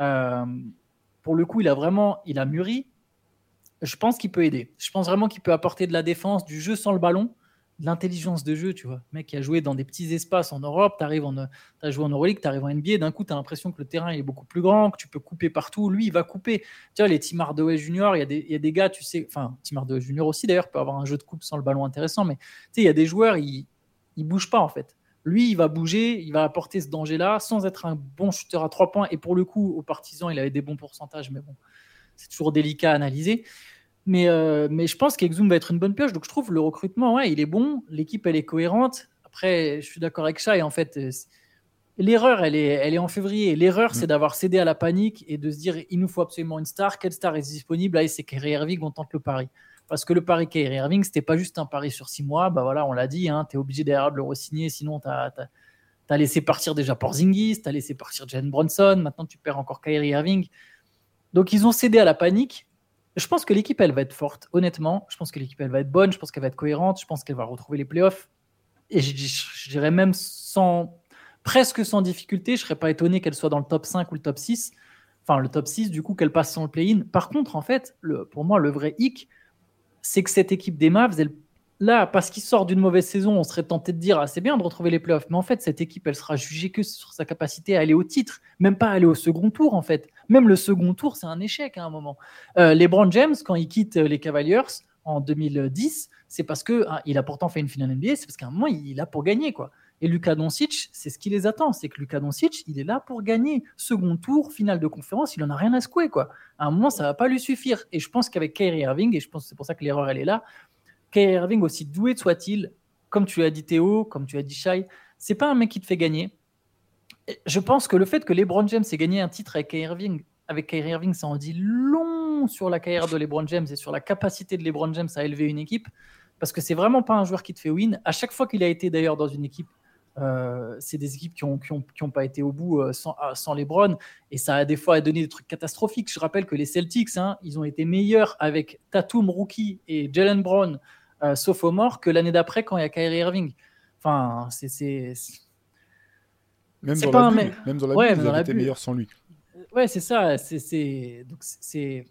Euh, pour le coup, il a vraiment mûri. Je pense qu'il peut aider. Je pense vraiment qu'il peut apporter de la défense, du jeu sans le ballon l'intelligence de jeu, tu vois. Mec qui a joué dans des petits espaces en Europe, tu arrives en, as joué en Euroleague, tu arrives en NBA, d'un coup, tu as l'impression que le terrain est beaucoup plus grand, que tu peux couper partout. Lui, il va couper. Tu vois, les Tim Hardaway Junior, il y, a des, y a des gars, tu sais, enfin, Tim Hardaway Junior aussi d'ailleurs peut avoir un jeu de coupe sans le ballon intéressant, mais tu sais, il y a des joueurs, ils, ils bougent pas en fait. Lui, il va bouger, il va apporter ce danger-là sans être un bon shooter à trois points. Et pour le coup, aux partisans, il avait des bons pourcentages, mais bon, c'est toujours délicat à analyser. Mais, euh, mais je pense qu'Exum va être une bonne pioche. Donc je trouve le recrutement, ouais, il est bon. L'équipe, elle est cohérente. Après, je suis d'accord avec ça. Et en fait, euh, l'erreur, elle est, elle est en février. L'erreur, c'est mm. d'avoir cédé à la panique et de se dire il nous faut absolument une star. Quelle star est disponible? Là, c'est Kyrie Irving, on tente le pari. Parce que le pari Kyrie Irving, c'était pas juste un pari sur six mois. Bah voilà, on l'a dit, hein, tu es obligé derrière de le re-signer. Sinon, tu as, as, laissé partir déjà Porzingis, tu as laissé partir Jalen Bronson. Maintenant, tu perds encore Kyrie Irving. Donc, ils ont cédé à la panique je pense que l'équipe, elle va être forte, honnêtement. Je pense que l'équipe, elle va être bonne. Je pense qu'elle va être cohérente. Je pense qu'elle va retrouver les playoffs. Et je, dirais même sans, presque sans difficulté. Je ne serais pas étonné qu'elle soit dans le top 5 ou le top 6. Enfin, le top 6, du coup, qu'elle passe sans le play-in. Par contre, en fait, pour moi, le vrai hic, c'est que cette équipe des Mavs, elle là, parce qu'il sort d'une mauvaise saison, on serait tenté de dire ah, c'est bien de retrouver les playoffs. Mais en fait, cette équipe, elle sera jugée que sur sa capacité à aller au titre, même pas aller au second tour, en fait. Même le second tour, c'est un échec à un moment. Euh, LeBron James, quand il quitte les Cavaliers en 2010, c'est parce que ah, il a pourtant fait une finale NBA, c'est parce qu'à un moment, il, est là pour gagner, quoi. Et Luka Doncic, c'est ce qui les attend, c'est que Luka Doncic, il est là pour gagner. Second tour, finale de conférence, il en a rien à secouer, quoi. À un moment, ça va pas lui suffire. Et je pense qu'avec Kyrie Irving, et je pense que c'est pour ça que l'erreur elle est là, Kyrie Irving, aussi doué soit-il, comme tu as dit Théo, comme tu as dit Shai, c'est pas un mec qui te fait gagner. Je pense que le fait que LeBron James ait gagné un titre avec Kyrie Irving, avec Kyrie Irving, ça en dit long sur la carrière de LeBron James et sur la capacité de LeBron James à élever une équipe, parce que c'est vraiment pas un joueur qui te fait win. À chaque fois qu'il a été d'ailleurs dans une équipe, euh, c'est des équipes qui n'ont qui ont, qui ont pas été au bout euh, sans, euh, sans LeBron et ça a des fois donné des trucs catastrophiques. Je rappelle que les Celtics, hein, ils ont été meilleurs avec Tatum rookie et Jalen Brown sophomore que l'année d'après quand il y a Kyrie Irving. Enfin, c'est même, dans la bulle, même dans la ouais, bulle, ils été meilleurs sans lui. Ouais, c'est ça. C'est donc c'est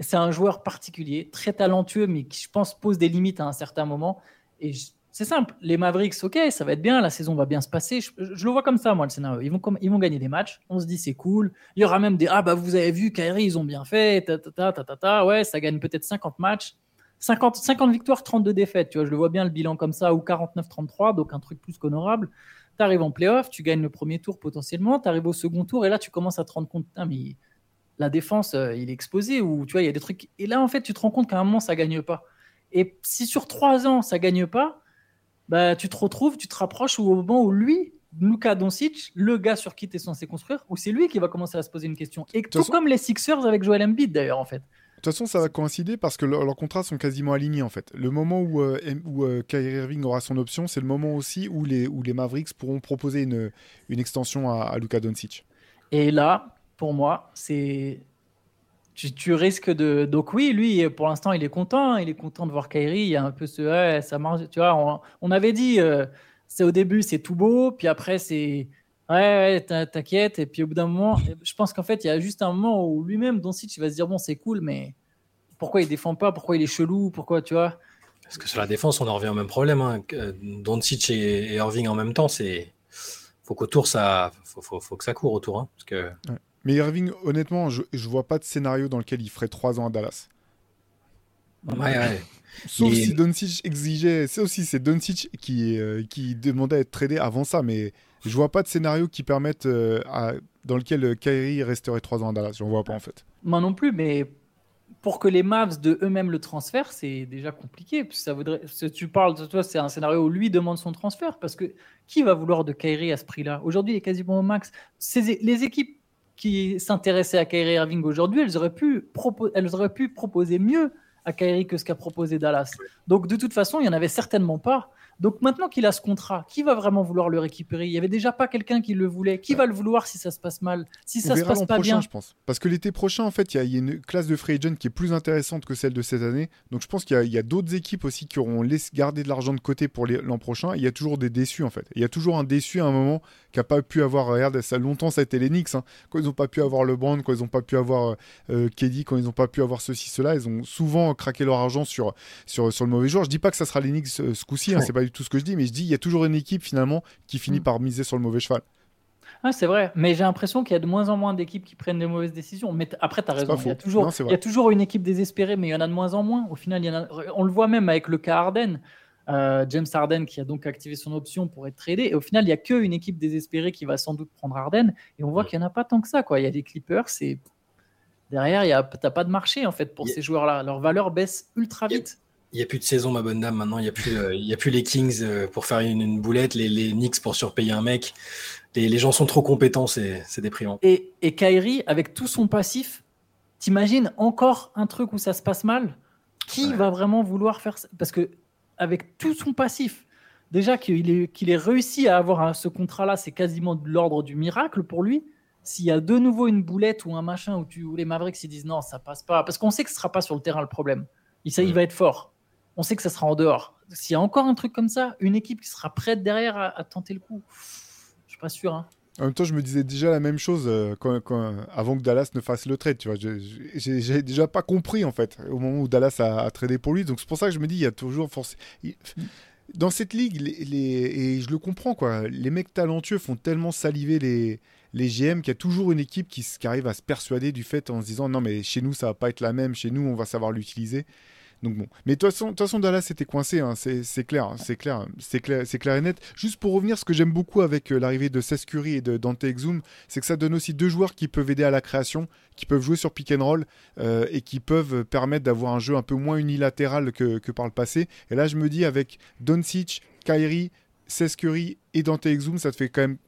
c'est un joueur particulier, très talentueux, mais qui je pense pose des limites à un certain moment. Et c'est simple, les Mavericks, ok, ça va être bien, la saison va bien se passer. Je, le vois comme ça, moi, le scénario. Ils vont, ils vont gagner des matchs, on se dit c'est cool. Il y aura même des Ah, bah vous avez vu, Kyrie, ils ont bien fait, ta ta ta ta ta, ouais, ça gagne peut-être 50 matchs. 50, 50 victoires, 32 défaites, tu vois, je le vois bien le bilan comme ça, ou 49-33, donc un truc plus qu'honorable. Tu arrives en playoff, tu gagnes le premier tour potentiellement, tu arrives au second tour, et là, tu commences à te rendre compte, mais la défense, euh, il est exposé, ou tu vois, il y a des trucs. Et là, en fait, tu te rends compte qu'à un moment, ça gagne pas. Et si sur trois ans, ça gagne pas, bah, tu te retrouves, tu te rapproches au moment où lui, Luka Doncic, le gars sur qui tu es censé construire, où c'est lui qui va commencer à se poser une question. Et tout comme les Sixers avec Joel Embiid d'ailleurs, en fait. De toute façon, ça va coïncider parce que leurs contrats sont quasiment alignés en fait. Le moment où, euh, où euh, Kyrie Irving aura son option, c'est le moment aussi où les, Mavericks pourront proposer une, extension à, à Luka Doncic. Et là, pour moi, c'est tu, risques de. Donc, oui, lui, pour l'instant, il est content. Il est content de voir Kyrie. Il y a un peu ce. Ouais, ça marche. Tu vois, on, avait dit, euh, c'est au début, c'est tout beau. Puis après, c'est. Ouais, ouais t'inquiète. Et puis au bout d'un moment, je pense qu'en fait, il y a juste un moment où lui-même, Doncic, il va se dire bon, c'est cool, mais pourquoi il défend pas? Pourquoi il est chelou? Pourquoi, tu vois? Parce que sur la défense, on en revient au même problème. Hein. Doncic et, Irving en même temps, c'est. Faut qu'autour, ça. Faut, faut, faut, que ça court autour. Hein, parce que. Mais Irving, honnêtement, je, je vois pas de scénario dans lequel il ferait 3 ans à Dallas. Ouais, ouais. Sauf si Doncic exigeait. C'est aussi c'est Doncic qui, euh, qui demandait à être tradé avant ça, mais je vois pas de scénario qui permette euh, dans lequel Kyrie resterait 3 ans à Dallas. J'en vois pas en fait. Moi non plus, mais pour que les Mavs de eux-mêmes le transfèrent, c'est déjà compliqué. Ça voudrait, si tu parles de toi, c'est un scénario où lui demande son transfert parce que qui va vouloir de Kyrie à ce prix-là? Aujourd'hui, il est quasiment au max. les équipes qui s'intéressaient à Kyrie Irving aujourd'hui, elles auraient pu, elles auraient pu proposer mieux à Kyrie que ce qu'a proposé Dallas. Donc de toute façon, il n'y en avait certainement pas. Donc maintenant qu'il a ce contrat, qui va vraiment vouloir le récupérer? Il n'y avait déjà pas quelqu'un qui le voulait. Qui va le vouloir si ça se passe mal? Si ça se passe pas prochain, bien je pense. Parce que l'été prochain, en fait, il y, a une classe de free agent qui est plus intéressante que celle de cette année. Donc je pense qu'il y a, d'autres équipes aussi qui auront laissé garder de l'argent de côté pour l'an prochain. Il y a toujours des déçus, en fait. Il y a toujours un déçu à un moment qui n'a pas pu avoir. Regarde, ça longtemps, ça a été les Knicks. Hein. Quand ils n'ont pas pu avoir le brand, quand ils n'ont pas pu avoir euh, euh quand ils n'ont pas pu avoir ceci, cela, ils ont souvent craqué leur argent sur, sur, sur le mauvais joueur. Je dis pas que ça sera les Knicks euh, ce coup-ci, hein, c'est pas du tout ce que je dis, mais je dis il y a toujours une équipe finalement qui finit mm. par miser sur le mauvais cheval. Ah, c'est vrai, mais j'ai l'impression qu'il y a de moins en moins d'équipes qui prennent de mauvaises décisions. Mais après, tu as raison, il y, a toujours, il y a toujours une équipe désespérée, mais il y en a de moins en moins. Au final, il y en a, on le voit même avec le cas Harden. Euh, James Harden qui a donc activé son option pour être tradé. Et au final, il n'y a qu'une équipe désespérée qui va sans doute prendre Harden. Et on voit qu'il n'y en a pas tant que ça. Quoi. Il y a des Clippers, derrière, tu n'as pas de marché en fait pour ces joueurs-là. Leur valeur baisse ultra vite il n'y a plus de saison, ma bonne dame. Maintenant, il n'y a, plus, euh, y a plus les Kings euh, pour faire une, boulette, les, les, Knicks pour surpayer un mec. Les, les gens sont trop compétents, c'est déprimant. Et, et Kyrie, avec tout son passif, t'imagines encore un truc où ça se passe mal? Qui va vraiment vouloir faire ça? Parce que avec tout son passif, déjà qu'il ait, réussi à avoir ce contrat-là, c'est quasiment de l'ordre du miracle pour lui. s'il y a de nouveau une boulette ou un machin où, tu, où les Mavericks ils disent non, ça passe pas, parce qu'on sait que ce sera pas sur le terrain le problème. Il, ça, il va être fort. On sait que ça sera en dehors. S'il y a encore un truc comme ça, une équipe qui sera prête derrière à, tenter le coup, je suis pas sûr. Hein. En même temps, je me disais déjà la même chose euh, quand, avant que Dallas ne fasse le trade. Tu vois, j'ai déjà pas compris en fait au moment où Dallas a, tradé pour lui. Donc c'est pour ça que je me dis, il y a toujours forcément dans cette ligue, et je le comprends, quoi, les mecs talentueux font tellement saliver les, les GM qu'il y a toujours une équipe qui, qui, arrive à se persuader du fait en se disant non, mais chez nous, ça va pas être la même, chez nous, on va savoir l'utiliser. Mais de toute façon, Dallas c'était coincé, hein. c'est clair, hein. c'est clair, c'est clair, c'est clair et net. Juste pour revenir, ce que j'aime beaucoup avec euh, l'arrivée de Seth Curry et de Dante Exum, c'est que ça donne aussi deux joueurs qui peuvent aider à la création, qui peuvent jouer sur pick and roll euh, et qui peuvent permettre d'avoir un jeu un peu moins unilatéral que, que, par le passé. Et là, je me dis avec Doncic, Kyrie, Seth Curry et Dante Exum, ça te fait quand même,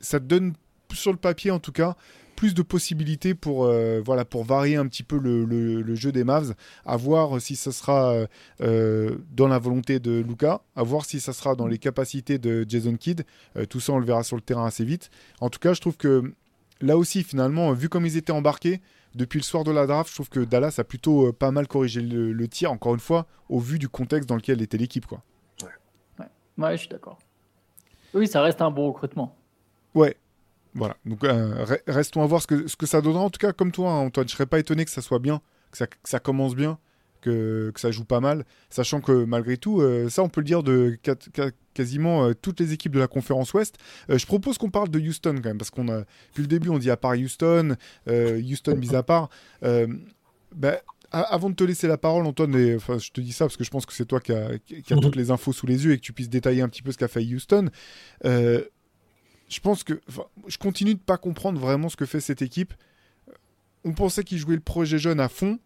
ça te donne sur le papier en tout cas plus de possibilités pour, euh, voilà, pour varier un petit peu le, le, jeu des Mavs, à voir si ça sera euh, dans la volonté de Luca, à voir si ça sera dans les capacités de Jason Kidd. Euh, tout ça, on le verra sur le terrain assez vite. En tout cas, je trouve que là aussi, finalement, vu comme ils étaient embarqués, depuis le soir de la draft, je trouve que Dallas a plutôt pas mal corrigé le, tir, encore une fois, au vu du contexte dans lequel était l'équipe. Quoi. Ouais. ouais, je suis d'accord. Oui, ça reste un bon recrutement. Ouais, voilà, donc euh, restons à voir ce que, ce que ça donnera. En tout cas, comme toi, hein, Antoine, je serais pas étonné que ça soit bien, que ça, ça commence bien, que, que, ça joue pas mal, sachant que malgré tout, euh, ça on peut le dire de quasiment euh, toutes les équipes de la conférence Ouest. je propose qu'on parle de Houston quand même, parce qu'on a, depuis le début, on dit à part Houston, Houston mis à part. Ben, avant de te laisser la parole, Antoine, et, enfin, je te dis ça parce que je pense que c'est toi qui as a mhm. toutes les infos sous les yeux et que tu puisses détailler un petit peu ce qu'a fait Houston je pense que je continue de pas comprendre vraiment ce que fait cette équipe. On pensait qu'ils jouaient le projet jeune à fond,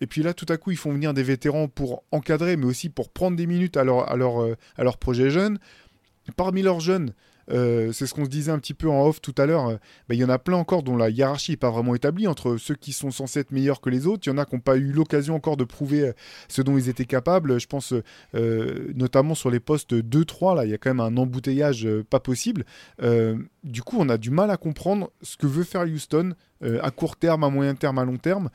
et puis là, tout à coup, ils font venir des vétérans pour encadrer, mais aussi pour prendre des minutes à leur, à leur, euh, à leur projet jeune. Parmi leurs jeunes, euh, c'est ce qu'on se disait un petit peu en off tout à l'heure. Euh, bah, il y en a plein encore dont la hiérarchie n'est pas vraiment établie entre ceux qui sont censés être meilleurs que les autres. Il y en a qui n'ont pas eu l'occasion encore de prouver euh, ce dont ils étaient capables. Je pense notamment sur les postes 2-3, là, il y a quand même un embouteillage pas possible. du coup, on a du mal à comprendre ce que veut faire Houston à court terme, à moyen terme, à long terme.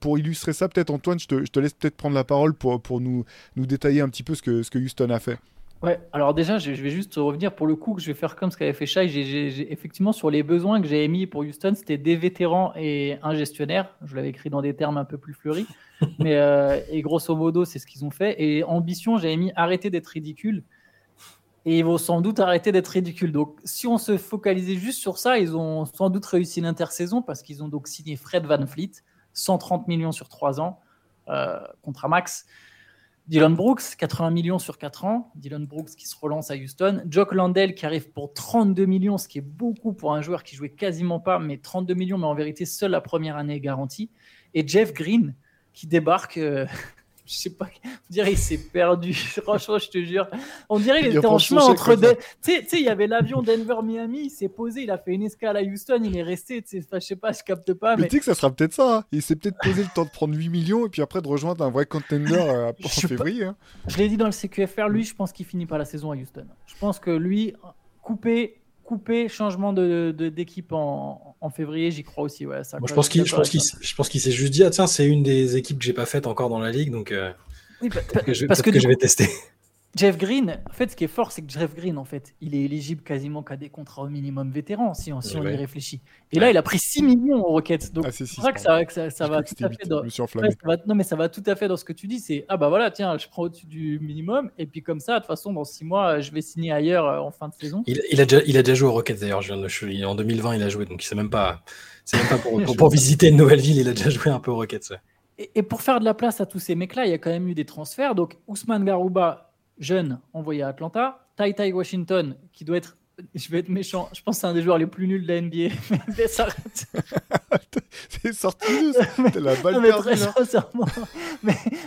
pour illustrer ça, peut-être Antoine, je te, laisse peut-être prendre la parole pour, pour nous, nous détailler un petit peu ce que, ce que Houston a fait. Ouais, alors déjà, je vais juste revenir pour le coup que je vais faire comme ce qu'avait fait Shai. J'ai, effectivement, sur les besoins que j'ai émis pour Houston, c'était des vétérans et un gestionnaire. Je l'avais écrit dans des termes un peu plus fleuris. Mais, euh, et grosso modo, c'est ce qu'ils ont fait. Et ambition, j'ai mis arrêter d'être ridicule. Et ils vont sans doute arrêter d'être ridicules. Donc, si on se focalisait juste sur ça, ils ont sans doute réussi l'intersaison parce qu'ils ont donc signé Fred Van Fleet, 130 millions sur 3 ans, euh, contre max. Dylan Brooks, 80 millions sur 4 ans. Dylan Brooks qui se relance à Houston. Jock Landell qui arrive pour 32 millions, ce qui est beaucoup pour un joueur qui jouait quasiment pas, mais 32 millions, mais en vérité, seule la première année est garantie. Et Jeff Green qui débarque. Euh, je sais pas, on dirait il s'est perdu. Franchement, je te jure. On dirait qu'il était en chemin entre. Tu sais, il y avait l'avion Denver-Miami, il s'est posé, il a fait une escale à Houston, il est resté. Je sais pas, je capte pas. Mais, tu sais que ça sera peut-être ça. Hein. Il s'est peut-être posé le temps de prendre 8 millions et puis après de rejoindre un vrai contender euh, en février. Hein. Je l'ai dit dans le CQFR, lui, je pense qu'il finit pas la saison à Houston. Je pense que lui, coupé coupé, changement d'équipe de, en, en, février, j'y crois aussi. Ouais, ça, je pense qu'il qu'il s'est juste dit, ah, tiens, c'est une des équipes que j'ai pas faites encore dans la ligue, donc euh, parce que, que je vais tester. Jeff Green, en fait, ce qui est fort, c'est que Jeff Green, en fait, il est éligible quasiment qu'à des contrats au minimum vétérans, si on, si on y réfléchit. Et là, il a pris 6 millions aux Rockets. Donc, ah, c'est vrai que ça, que ça, va tout à fait dans... non, mais ça va tout à fait dans ce que tu dis. C'est ah bah voilà, tiens, je prends au-dessus du minimum, et puis comme ça, de toute façon, dans 6 mois, je vais signer ailleurs euh, en fin de saison. Il, il, a, déjà, il a déjà joué aux Rockets d'ailleurs. En 2020, il a joué, donc c'est même pas, c'est même pas pour, pour, visiter une nouvelle ville. Il a déjà joué un peu aux Rockets. Et, et, pour faire de la place à tous ces mecs-là, il y a quand même eu des transferts. Donc Ousmane Garouba jeune envoyé à Atlanta. Tai Tai Washington, qui doit être je vais être méchant. Je pense que c'est un des joueurs les plus nuls de la NBA. mais c'est sorti de la balle mais très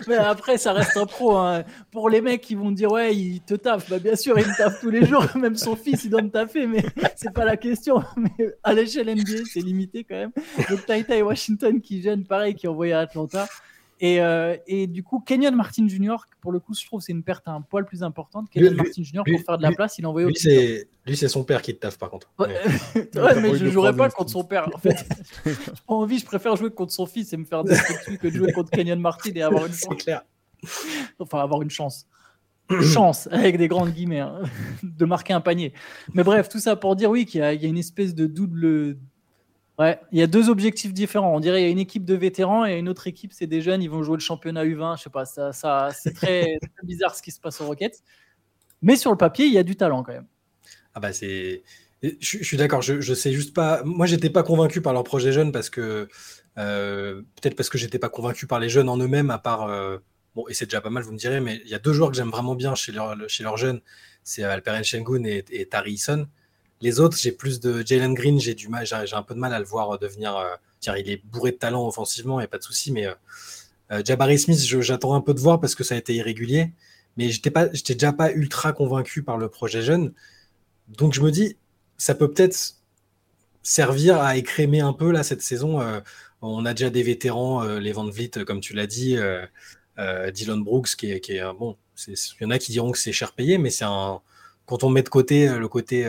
Mais, après, ça reste un pro. Hein. Pour les mecs qui vont dire ouais, il te taffe. Bah, bien sûr, il me taffe tous les jours. Même son fils, il doit me taffer. Mais c'est pas la question. Mais à l'échelle NBA, c'est limité quand même. Donc Tai Tai Washington qui gêne, pareil, qui est envoyé à Atlanta. Et, euh, et, du coup, Kenyon Martin Jr., pour le coup, je trouve c'est une perte un poil plus importante. Kenyon Martin Jr., pour faire de la place, il envoyé au lui, c'est son père qui te taffe, par contre. Ouais, mais je ne jouerai pas contre son père. En fait, j'ai pas envie, je préfère jouer contre son fils et me faire dessus que de jouer contre Kenyon Martin et avoir une chance. clair. Enfin, avoir une chance. chance, avec des grandes guillemets, hein, de marquer un panier. Mais bref, tout ça pour dire, oui, qu'il y, y, a une espèce de double Ouais, il y a deux objectifs différents. On dirait qu'il y a une équipe de vétérans et une autre équipe, c'est des jeunes, ils vont jouer le championnat U20. Je sais pas, ça, ça c'est très, bizarre ce qui se passe aux Rockets. Mais sur le papier, il y a du talent quand même. Ah bah c'est. Je, suis d'accord, je, je sais juste pas. Moi, j'étais pas convaincu par leur projet jeune parce que. Euh, peut-être parce que j'étais pas convaincu par les jeunes en eux-mêmes, à part. Euh, bon, et c'est déjà pas mal, vous me direz, mais il y a deux joueurs que j'aime vraiment bien chez, leur, chez leurs jeunes c'est Alperen Shengun et, et Tari Eason. Les autres, j'ai plus de Jalen Green, j'ai du mal, j'ai un peu de mal à le voir devenir. Euh, tiens, il est bourré de talent offensivement, il n'y a pas de souci, mais euh, euh, Jabari Smith, j'attends un peu de voir parce que ça a été irrégulier, mais pas, j'étais déjà pas ultra convaincu par le projet jeune. Donc je me dis, ça peut peut-être servir à écrémer un peu là cette saison. on a déjà des vétérans, les Van comme tu l'as dit, Dylan Brooks, qui est, qui est bon. Il y en a qui diront que c'est cher payé, mais c'est un. Quand on met de côté le côté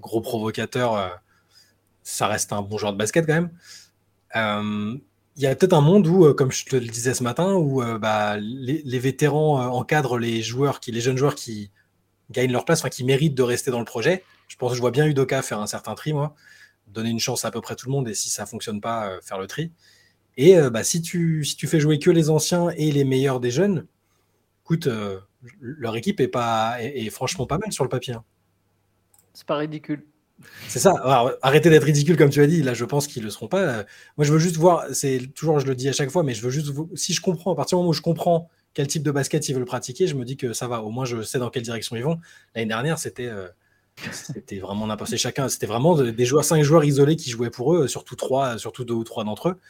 gros provocateur, euh, ça reste un bon joueur de basket quand même. Euh, il y a peut-être un monde où, euh, comme je te le disais ce matin, où bah, les, vétérans encadrent les joueurs, les jeunes joueurs qui gagnent leur place, qui méritent de rester dans le projet. Je pense que je vois bien Udoka faire un certain tri, moi, donner une chance à, peu près tout le monde, et si ça fonctionne pas, faire le tri. Et bah, si, tu, si tu fais jouer que les anciens et les meilleurs des jeunes, écoute, leur équipe est, pas, est, franchement pas mal sur le papier. Hein. C'est pas ridicule. C'est ça. arrêtez d'être ridicule comme tu as dit. Là, je pense qu'ils le seront pas. Moi, je veux juste voir. C'est toujours, je le dis à chaque fois, mais je veux juste. Si je comprends, à partir du moment où je comprends quel type de basket ils veulent pratiquer, je me dis que ça va. Au moins, je sais dans quelle direction ils vont. L'année dernière, c'était. Euh, vraiment n'importe chacun. C'était vraiment des joueurs, cinq joueurs isolés qui jouaient pour eux, surtout trois, surtout deux ou trois d'entre eux.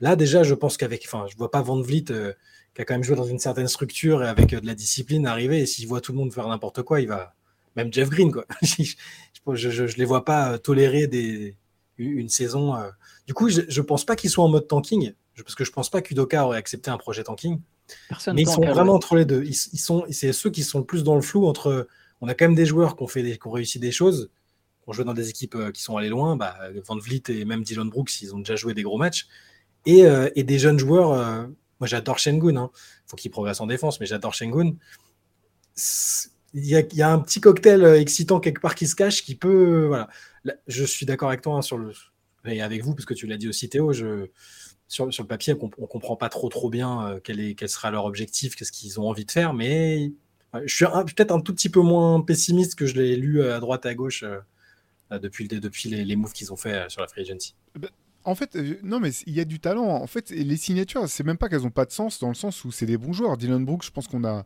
Là, déjà, je pense qu'avec, enfin, je vois pas Van Vliet euh, qui a quand même joué dans une certaine structure et avec euh, de la discipline arriver. Et s'il voit tout le monde faire n'importe quoi, il va, même Jeff Green, quoi. je, je, les vois pas euh, tolérer des, une saison. Euh. Du coup, je, ne pense pas qu'ils soient en mode tanking, parce que je pense pas qu'Udoka aurait accepté un projet tanking. Personne mais ils sont vraiment entre les deux. Ils, sont, c'est ceux qui sont le plus dans le flou entre. On a quand même des joueurs qui ont, fait des, qui ont réussi des choses, qui ont joué dans des équipes euh, qui sont allées loin. Bah, Van Vliet et même Dylan Brooks, ils ont déjà joué des gros matchs. Et, et des jeunes joueurs. moi, j'adore Shengun. Il hein. faut qu'il progresse en défense, mais j'adore Shengun il y, a, un petit cocktail euh, excitant quelque part qui se cache qui peut. Voilà. je suis d'accord avec toi hein, sur le, et avec vous, parce que tu l'as dit aussi, Théo. Sur, sur le papier, on ne comprend pas trop, trop bien euh, quel, est, quel sera leur objectif, qu'est-ce qu'ils ont envie de faire, mais je suis peut-être un tout petit peu moins pessimiste que je l'ai lu euh, à droite à gauche depuis, depuis les, les moves qu'ils ont fait sur la free agency. Bah, en fait, non, mais il y a du talent. En fait, les signatures, c'est même pas qu'elles n'ont pas de sens dans le sens où c'est des bons joueurs. Dylan Brooks, je pense qu'on a,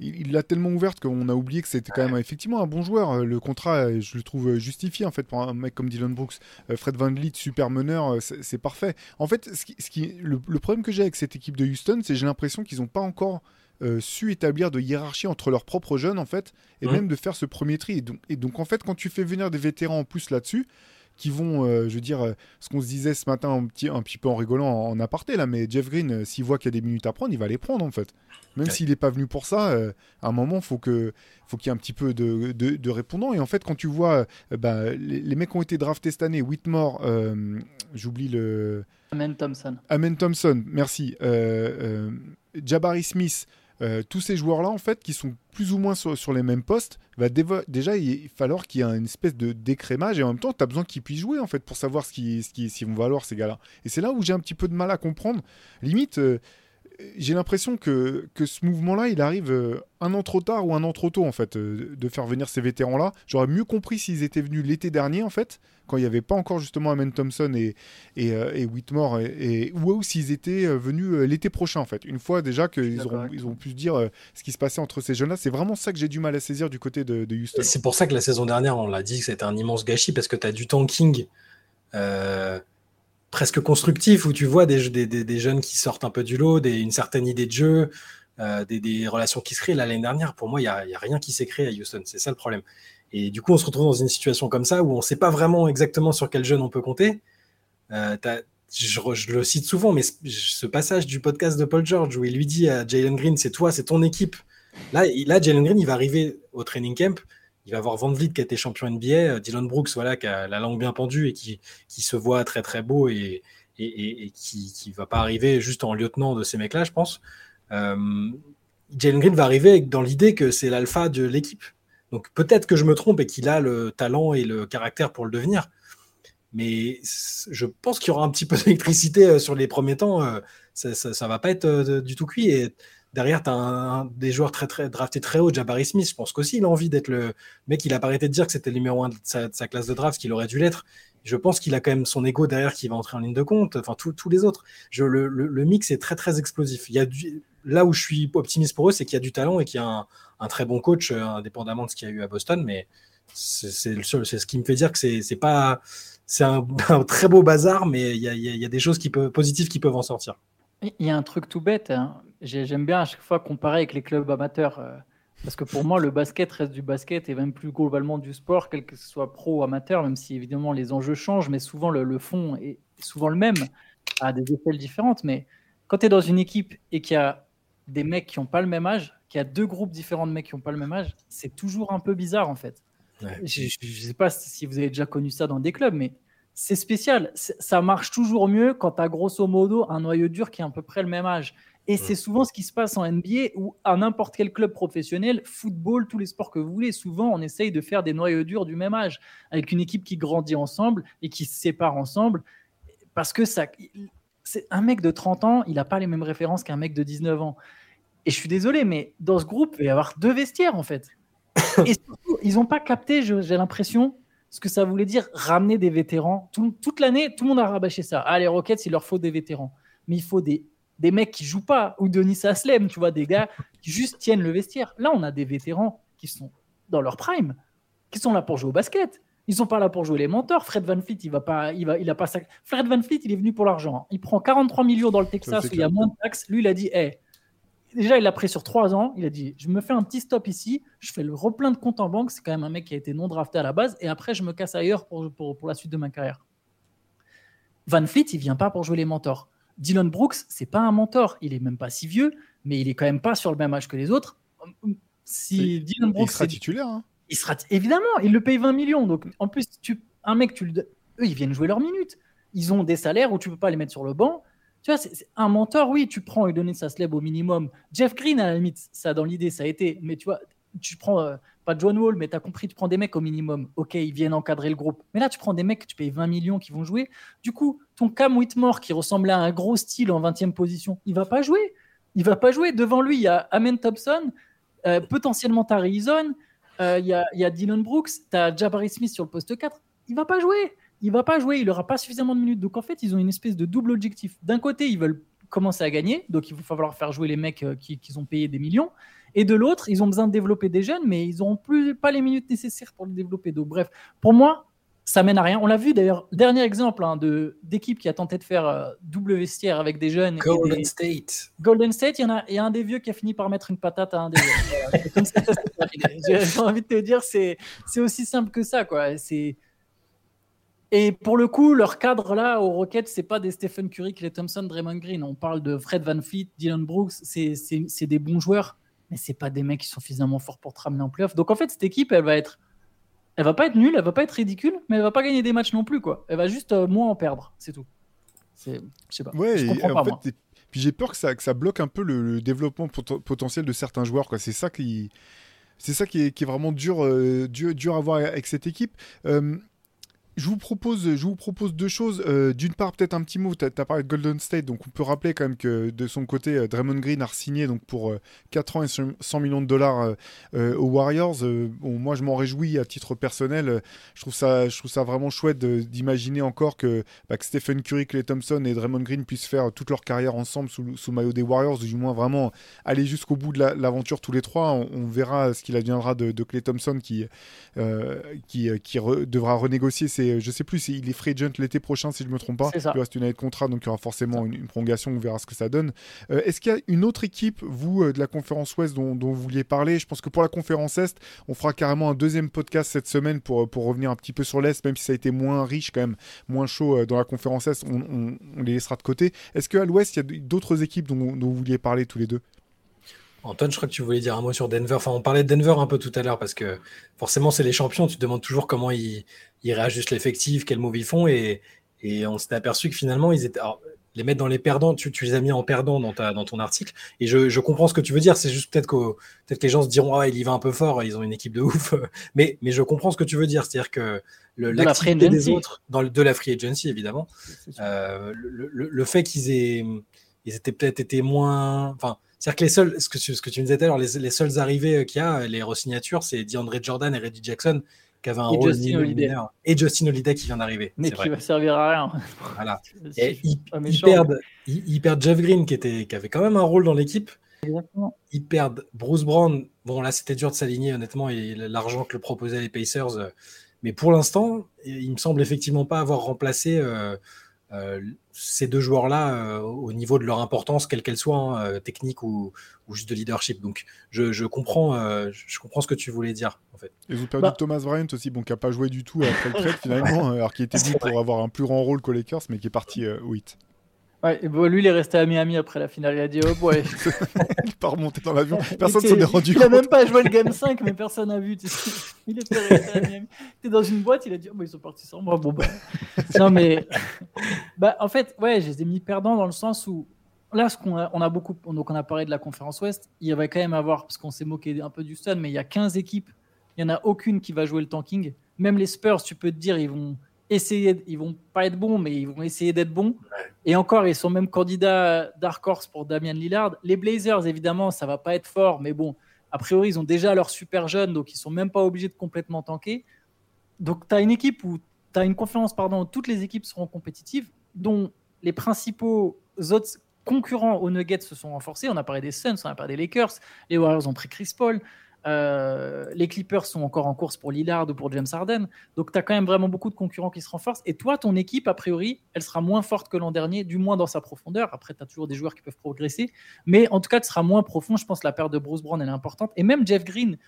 il l'a tellement ouverte qu'on a oublié que c'était quand même effectivement un bon joueur. Euh, le contrat, euh, je le trouve euh, justifié en fait pour un mec comme Dylan Brooks. Fred Van Vliet, super meneur, c'est parfait. En fait, ce qui, le, problème que j'ai avec cette équipe de Houston, c'est j'ai l'impression qu'ils n'ont pas encore su établir de hiérarchie entre leurs propres jeunes en fait, et même de faire ce premier tri. et donc en fait, quand tu fais venir des vétérans en plus là-dessus, qui vont, euh, je veux dire, euh, ce qu'on se disait ce matin un petit, un petit peu en rigolant en, aparté là, mais Jeff Green, euh, s'il voit qu'il y a des minutes à prendre, il va les prendre en fait. Même s'il n'est pas venu pour ça, à un moment, faut que, faut qu'il y ait un petit peu de, de, répondants. Et en fait, quand tu vois, bah, les, mecs ont été draftés cette année, Whitmore, j'oublie le. Amen Thompson. Amen Thompson, merci. Jabari Smith. Euh, tous ces joueurs-là, en fait, qui sont plus ou moins sur, les mêmes postes, va déjà il falloir qu'il y ait une espèce de décrémage et en même temps, tu as besoin qu'ils puissent jouer en fait pour savoir ce qu'ils ce vont valoir ces gars-là. Et c'est là où j'ai un petit peu de mal à comprendre. Limite, euh, j'ai l'impression que, que ce mouvement-là, il arrive euh, un an trop tard ou un an trop tôt, en fait, euh, de faire venir ces vétérans-là. J'aurais mieux compris s'ils étaient venus l'été dernier, en fait, quand il n'y avait pas encore justement Amen Thompson et, et, euh, et Whitmore, et, ou s'ils étaient venus l'été prochain, en fait. Une fois déjà qu'ils auront, ils ont pu se dire ce qui se passait entre ces jeunes-là. C'est vraiment ça que j'ai du mal à saisir du côté de, de Houston. C'est pour ça que la saison dernière, on l'a dit que c'était un immense gâchis, parce que tu as du tanking presque constructif où tu vois des, des, des, jeunes qui sortent un peu du lot, des, une certaine idée de jeu, euh, des, relations qui se créent. L'année dernière, pour moi, il n'y a, rien qui s'est créé à Houston. C'est ça le problème. Et du coup, on se retrouve dans une situation comme ça où on ne sait pas vraiment exactement sur quel jeune on peut compter. Euh, je, le cite souvent, mais ce passage du podcast de Paul George où il lui dit à Jalen Green, c'est toi, c'est ton équipe. Là, là, Jalen Green, il va arriver au training camp, il va voir Van Vliet qui a été champion NBA, euh, Dylan Brooks, voilà, qui a la langue bien pendue et qui, qui se voit très très beau et, et, qui ne va pas arriver juste en lieutenant de ces mecs-là, je pense. Euh, Jalen Green va arriver dans l'idée que c'est l'alpha de l'équipe. Donc peut-être que je me trompe et qu'il a le talent et le caractère pour le devenir. Mais je pense qu'il y aura un petit peu d'électricité euh, sur les premiers temps. Euh, ça, ne va pas être du tout cuit. Et derrière, tu as des joueurs très, très draftés très haut. Jabari Smith, je pense qu'aussi, il a envie d'être le mec. Il a pas arrêté de dire que c'était le numéro 1 de sa, classe de draft, qu'il aurait dû l'être. Je pense qu'il a quand même son ego derrière qui va entrer en ligne de compte. Enfin, tous les autres. Le, mix est très, très explosif. Il y a là où je suis optimiste pour eux, c'est qu'il y a du talent et qu'il y a un, très bon coach, indépendamment de ce qu'il y a eu à Boston. Mais c'est ce qui me fait dire que c'est pas c'est un, très beau bazar, mais il y a, des choses qui peuvent, positives qui peuvent en sortir. Il y a un truc tout bête. Hein. J'aime bien à chaque fois comparer avec les clubs amateurs. Euh, parce que pour moi, le basket reste du basket et même plus globalement du sport, quel que ce soit pro ou amateur, même si évidemment les enjeux changent, mais souvent le, fond est souvent le même, à des échelles différentes. Mais quand tu es dans une équipe et qu'il y a des mecs qui n'ont pas le même âge, qu'il y a deux groupes différents de mecs qui n'ont pas le même âge, c'est toujours un peu bizarre en fait. Je ne sais pas si vous avez déjà connu ça dans des clubs, mais c'est spécial. Ça marche toujours mieux quand tu as grosso modo un noyau dur qui est à peu près le même âge. Et c'est souvent ce qui se passe en NBA ou à n'importe quel club professionnel, football, tous les sports que vous voulez. Souvent, on essaye de faire des noyaux durs du même âge, avec une équipe qui grandit ensemble et qui se sépare ensemble. Parce que ça, c'est un mec de 30 ans, il n'a pas les mêmes références qu'un mec de 19 ans. Et je suis désolé, mais dans ce groupe, il va y avoir deux vestiaires en fait. Et surtout, ils n'ont pas capté, j'ai l'impression, ce que ça voulait dire ramener des vétérans. toute l'année, tout le monde a rabâché ça. Ah, les Rockets, il leur faut des vétérans. Mais il faut des, des mecs qui jouent pas, ou Denis Aslem, tu vois, des gars qui juste tiennent le vestiaire. Là, on a des vétérans qui sont dans leur prime, qui sont là pour jouer au basket. Ils sont pas là pour jouer les mentors. Fred Van Fleet, il va pas, il va, il a pas ça. Fred Van Fleet, il est venu pour l'argent. Il prend 43 millions dans le Texas où il y a moins de taxes. Lui, il a dit, hé, déjà, il l'a pris sur trois ans. Il a dit Je me fais un petit stop ici, je fais le replein de compte en banque. C'est quand même un mec qui a été non drafté à la base. Et après, je me casse ailleurs pour, pour, la suite de ma carrière. Van Fleet, il vient pas pour jouer les mentors. Dylan Brooks, c'est pas un mentor. Il est même pas si vieux, mais il est quand même pas sur le même âge que les autres. Si Dylan Brooks. Il sera titulaire. Hein. Il sera évidemment, il le paye 20 millions. Donc en plus, tu, un mec, tu eux, ils viennent jouer leurs minutes. Ils ont des salaires où tu peux pas les mettre sur le banc. Tu vois, un mentor, oui, tu prends et donner sa slab au minimum. Jeff Green, à la limite, ça dans l'idée, ça a été. Mais tu vois, tu prends, euh, John Wall, mais tu as compris, tu prends des mecs au minimum. Ok, ils viennent encadrer le groupe. Mais là, tu prends des mecs, tu payes 20 millions qui vont jouer. Du coup, ton Cam Whitmore, qui ressemblait à un gros style en 20e position, il va pas jouer. Il va pas jouer. Devant lui, il y a Amen Thompson, euh, potentiellement Tari Eason, euh, il y, a, Dylan Brooks, tu as Jabari Smith sur le poste 4. Il va pas jouer il va pas jouer, il n'aura pas suffisamment de minutes. Donc en fait, ils ont une espèce de double objectif. D'un côté, ils veulent commencer à gagner, donc il va falloir faire jouer les mecs euh, qui, ont payé des millions. Et de l'autre, ils ont besoin de développer des jeunes, mais ils n'ont plus pas les minutes nécessaires pour le développer. Donc bref, pour moi, ça mène à rien. On l'a vu d'ailleurs, dernier exemple hein, de d'équipe qui a tenté de faire euh, double vestiaire avec des jeunes. Golden State. Golden State, il y en a, y a un des vieux qui a fini par mettre une patate à un des vieux. J'ai envie de te dire, c'est aussi simple que ça, quoi. C'est et pour le coup, leur cadre là aux Rockets, c'est pas des Stephen Curry, Clay Thompson, Draymond Green. On parle de Fred Van Fleet, Dylan Brooks. C'est des bons joueurs, mais c'est pas des mecs qui sont suffisamment forts pour te ramener en playoff. Donc en fait, cette équipe, elle va être, elle va pas être nulle, elle va pas être ridicule, mais elle va pas gagner des matchs non plus quoi. Elle va juste euh, moins en perdre, c'est tout. C'est, je sais pas. Ouais, je comprends pas, fait, Puis j'ai peur que ça, que ça bloque un peu le, développement potentiel de certains joueurs. C'est ça qui, c'est ça qui est, qui est vraiment dur, euh, dur, dur, à voir avec cette équipe. Euh, je vous propose, je vous propose deux choses. Euh, d'une part, peut-être un petit mot. Tu as, parlé de Golden State, donc on peut rappeler quand même que de son côté, euh, Draymond Green a signé donc pour 4 euh, ans et 100 millions de dollars aux Warriors. Moi, je m'en réjouis à titre personnel. je trouve ça, je trouve ça vraiment chouette d'imaginer encore que, bah, Stephen Curry, Clay Thompson et Draymond Green puissent faire toute leur carrière ensemble sous, sous maillot des Warriors, ou du moins vraiment aller jusqu'au bout de l'aventure tous les trois. On, verra ce qu'il adviendra de, Clay Thompson qui, qui, qui devra renégocier ses c'est, je sais plus, il est free agent l'été prochain si je me trompe pas. Il reste une année de contrat, donc il y aura forcément une, une prolongation. On verra ce que ça donne. Euh, Est-ce qu'il y a une autre équipe, vous, euh, de la conférence Ouest, dont, dont vous vouliez parler? Je pense que pour la conférence Est, on fera carrément un deuxième podcast cette semaine pour, pour revenir un petit peu sur l'Est, même si ça a été moins riche quand même, moins chaud euh, dans la conférence Est. On, on- on les laissera de côté. Est-ce qu'à l'Ouest, il y a d'autres équipes dont, dont vous vouliez parler tous les deux? Antoine, je crois que tu voulais dire un mot sur Denver. Enfin, on parlait de Denver un peu tout à l'heure parce que forcément, c'est les champions. Tu te demandes toujours comment ils, ils réajustent l'effectif, quel move ils font. Et, et on s'était aperçu que finalement, ils étaient. alors, les mettre dans les perdants, tu, tu les as mis en perdants dans, ta, dans ton article. Et je, je comprends ce que tu veux dire. C'est juste peut-être que, peut que les gens se diront Ah, il y va un peu fort, ils ont une équipe de ouf. Mais, mais je comprends ce que tu veux dire. C'est-à-dire que l'activité des autres, dans le, de la free agency, évidemment, euh, le, le- le fait qu'ils aient, ils étaient peut-être été moins. Enfin, c'est-à-dire que les seuls, ce que, ce que tu me disais tout à l'heure, les, les seuls arrivés euh, qu'il y a, les re-signatures, c'est DeAndre Jordan et Reggie Jackson qui avaient un Et rôle Justin. Et Justin Holiday qui vient d'arriver. Mais qui vrai. va servir à rien. Voilà. Et ils, ils perdent, ils, ils perdent Jeff Green qui, était, qui avait quand même un rôle dans l'équipe. Exactement. Ils perdent Bruce Brown. Bon, là, c'était dur de s'aligner, honnêtement, et l'argent que le proposaient les Pacers. euh, Mais pour l'instant, il me semble effectivement pas avoir remplacé euh, euh, ces deux joueurs-là euh, au niveau de leur importance, quelle qu'elle soit, hein, euh, technique ou, ou juste de leadership. Donc, je, je comprends, euh, je comprends ce que tu voulais dire, en fait. Et vous perdu Bah. Thomas Bryant aussi, bon, qui n'a pas joué du tout après le trade finalement, euh, alors qu'il était vrai. pour avoir un plus grand rôle qu'aux Lakers, mais qui est parti euh, au hit. Ouais, bon, lui, il est resté à Miami après la finale. Il a dit, oh, ouais. Il pas remonté dans l'avion, personne s'en est rendu Il a compte. même pas joué le game 5, mais personne n'a vu. tu sais. Il était resté à Miami. Il était dans une boîte, il a dit, oh, bah, ils sont partis sans moi. Bon, bah. non, mais. bah, en fait, ouais, je les ai mis perdants dans le sens où. Là, ce qu'on a, on a beaucoup, donc on a parlé de la conférence Ouest, il va quand même avoir, parce qu'on s'est moqué un peu du Stun, mais il y a 15 équipes, il n'y en a aucune qui va jouer le tanking. Même les Spurs, tu peux te dire, ils vont essayer, ils vont pas être bons, mais ils vont essayer d'être bons. Et encore, ils sont même candidats Dark Horse pour Damian Lillard. Les Blazers, évidemment, ça va pas être fort, mais bon, a priori, ils ont déjà leurs super jeunes, donc ils sont même pas obligés de complètement tanker. Donc, tu as une équipe où tu as une conférence, pardon, où toutes les équipes seront compétitives, dont les principaux autres concurrents aux Nuggets se sont renforcés. On a parlé des Suns, on a parlé des Lakers, les Warriors ont pris Chris Paul. Euh, les Clippers sont encore en course pour Lillard ou pour James Harden. Donc, tu as quand même vraiment beaucoup de concurrents qui se renforcent. Et toi, ton équipe, a priori, elle sera moins forte que l'an dernier, du moins dans sa profondeur. Après, tu as toujours des joueurs qui peuvent progresser. Mais en tout cas, tu seras moins profond. Je pense que la perte de Bruce Brown, elle est importante. Et même Jeff Green,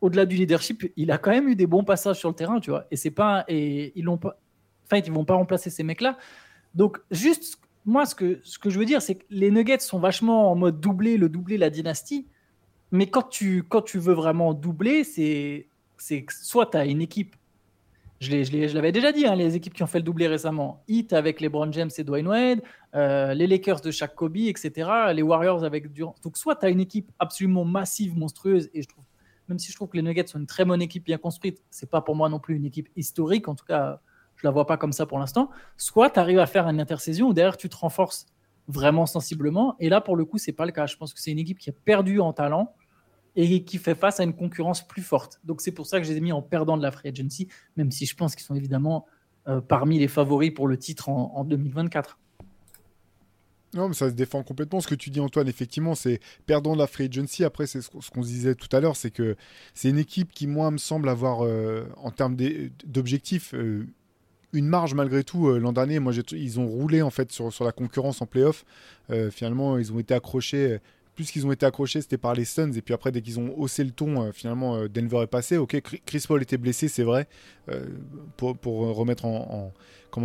au-delà du leadership, il a quand même eu des bons passages sur le terrain, tu vois. Et c'est pas. Et ils l'ont pas. Enfin, ils vont pas remplacer ces mecs-là. Donc, juste, moi, ce que, ce que je veux dire, c'est que les Nuggets sont vachement en mode doubler, le doubler, la dynastie. Mais quand tu, quand tu veux vraiment doubler, c'est soit tu as une équipe, je l'avais déjà dit, hein, les équipes qui ont fait le doublé récemment, Heat avec LeBron James et Dwayne Wade, euh, les Lakers de Shaq Kobe, etc., les Warriors avec Durant. Donc soit tu as une équipe absolument massive, monstrueuse, et je trouve, même si je trouve que les Nuggets sont une très bonne équipe bien construite, c'est pas pour moi non plus une équipe historique, en tout cas, je la vois pas comme ça pour l'instant, soit tu arrives à faire une intersaison où derrière tu te renforces vraiment sensiblement, et là pour le coup c'est pas le cas. Je pense que c'est une équipe qui a perdu en talent, et qui fait face à une concurrence plus forte. Donc c'est pour ça que je les ai mis en perdant de la free agency, même si je pense qu'ils sont évidemment euh, parmi les favoris pour le titre en, en 2024. Non, mais ça se défend complètement. Ce que tu dis, Antoine, effectivement, c'est perdant de la free agency. Après, c'est ce qu'on disait tout à l'heure, c'est que c'est une équipe qui, moi, me semble avoir, euh, en termes d'objectifs, euh, une marge malgré tout. L'an dernier, moi, ils ont roulé en fait sur, sur la concurrence en playoff. Finalement, ils ont été accrochés. Plus qu'ils ont été accrochés, c'était par les Suns. Et puis après, dès qu'ils ont haussé le ton, euh, finalement, euh, Denver est passé. Ok, Chris- Paul était blessé, c'est vrai. Euh, pour, remettre en,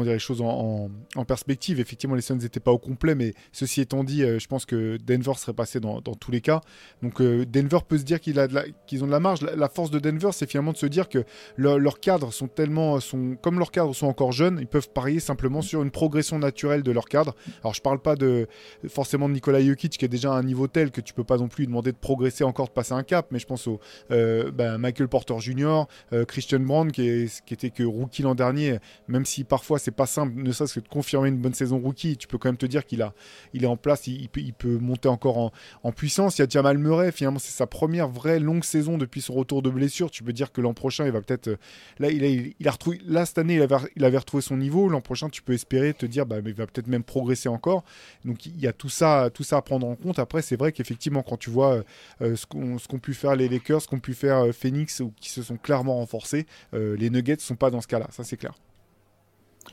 les choses en, perspective, effectivement, les Suns n'étaient pas au complet. Mais ceci étant dit, je pense que Denver serait passé dans, tous les cas. Donc Denver peut se dire qu'ils ont de la marge. La, force de Denver, c'est finalement de se dire que leur- leurs cadres sont tellement, comme leurs cadres sont encore jeunes, ils peuvent parier simplement sur une progression naturelle de leurs cadres. Alors je parle pas de forcément de Nikola Jokic qui est déjà à un niveau tel que tu peux pas non plus lui demander de progresser encore, de passer un cap. Mais je pense au euh, ben, Michael Porter Jr., euh, Christian Brown qui, était que rookie l'an dernier, même si parfois c'est pas simple, ne serait-ce que de confirmer une bonne saison rookie, tu peux quand même te dire qu'il a, il est en place, il, peut, il peut monter encore en, en puissance. Il y a Jamal Murray, finalement, c'est sa première vraie longue saison depuis son retour de blessure. Tu peux dire que l'an prochain, il va peut-être. euh, Là, il a, il, a cette année, il avait, il avait retrouvé son niveau. L'an prochain, tu peux espérer te dire, bah, mais va peut-être même progresser encore. Donc, il y a tout ça, tout ça à prendre en compte. Après, c'est vrai qu'effectivement, quand tu vois euh, ce qu'ont ce qu'ont pu faire les Lakers, ce qu'ont pu faire euh, Phoenix, ou qui se sont clairement renforcés, euh, les Nuggets sont pas dans ce cas-là. Ça, c'est clair.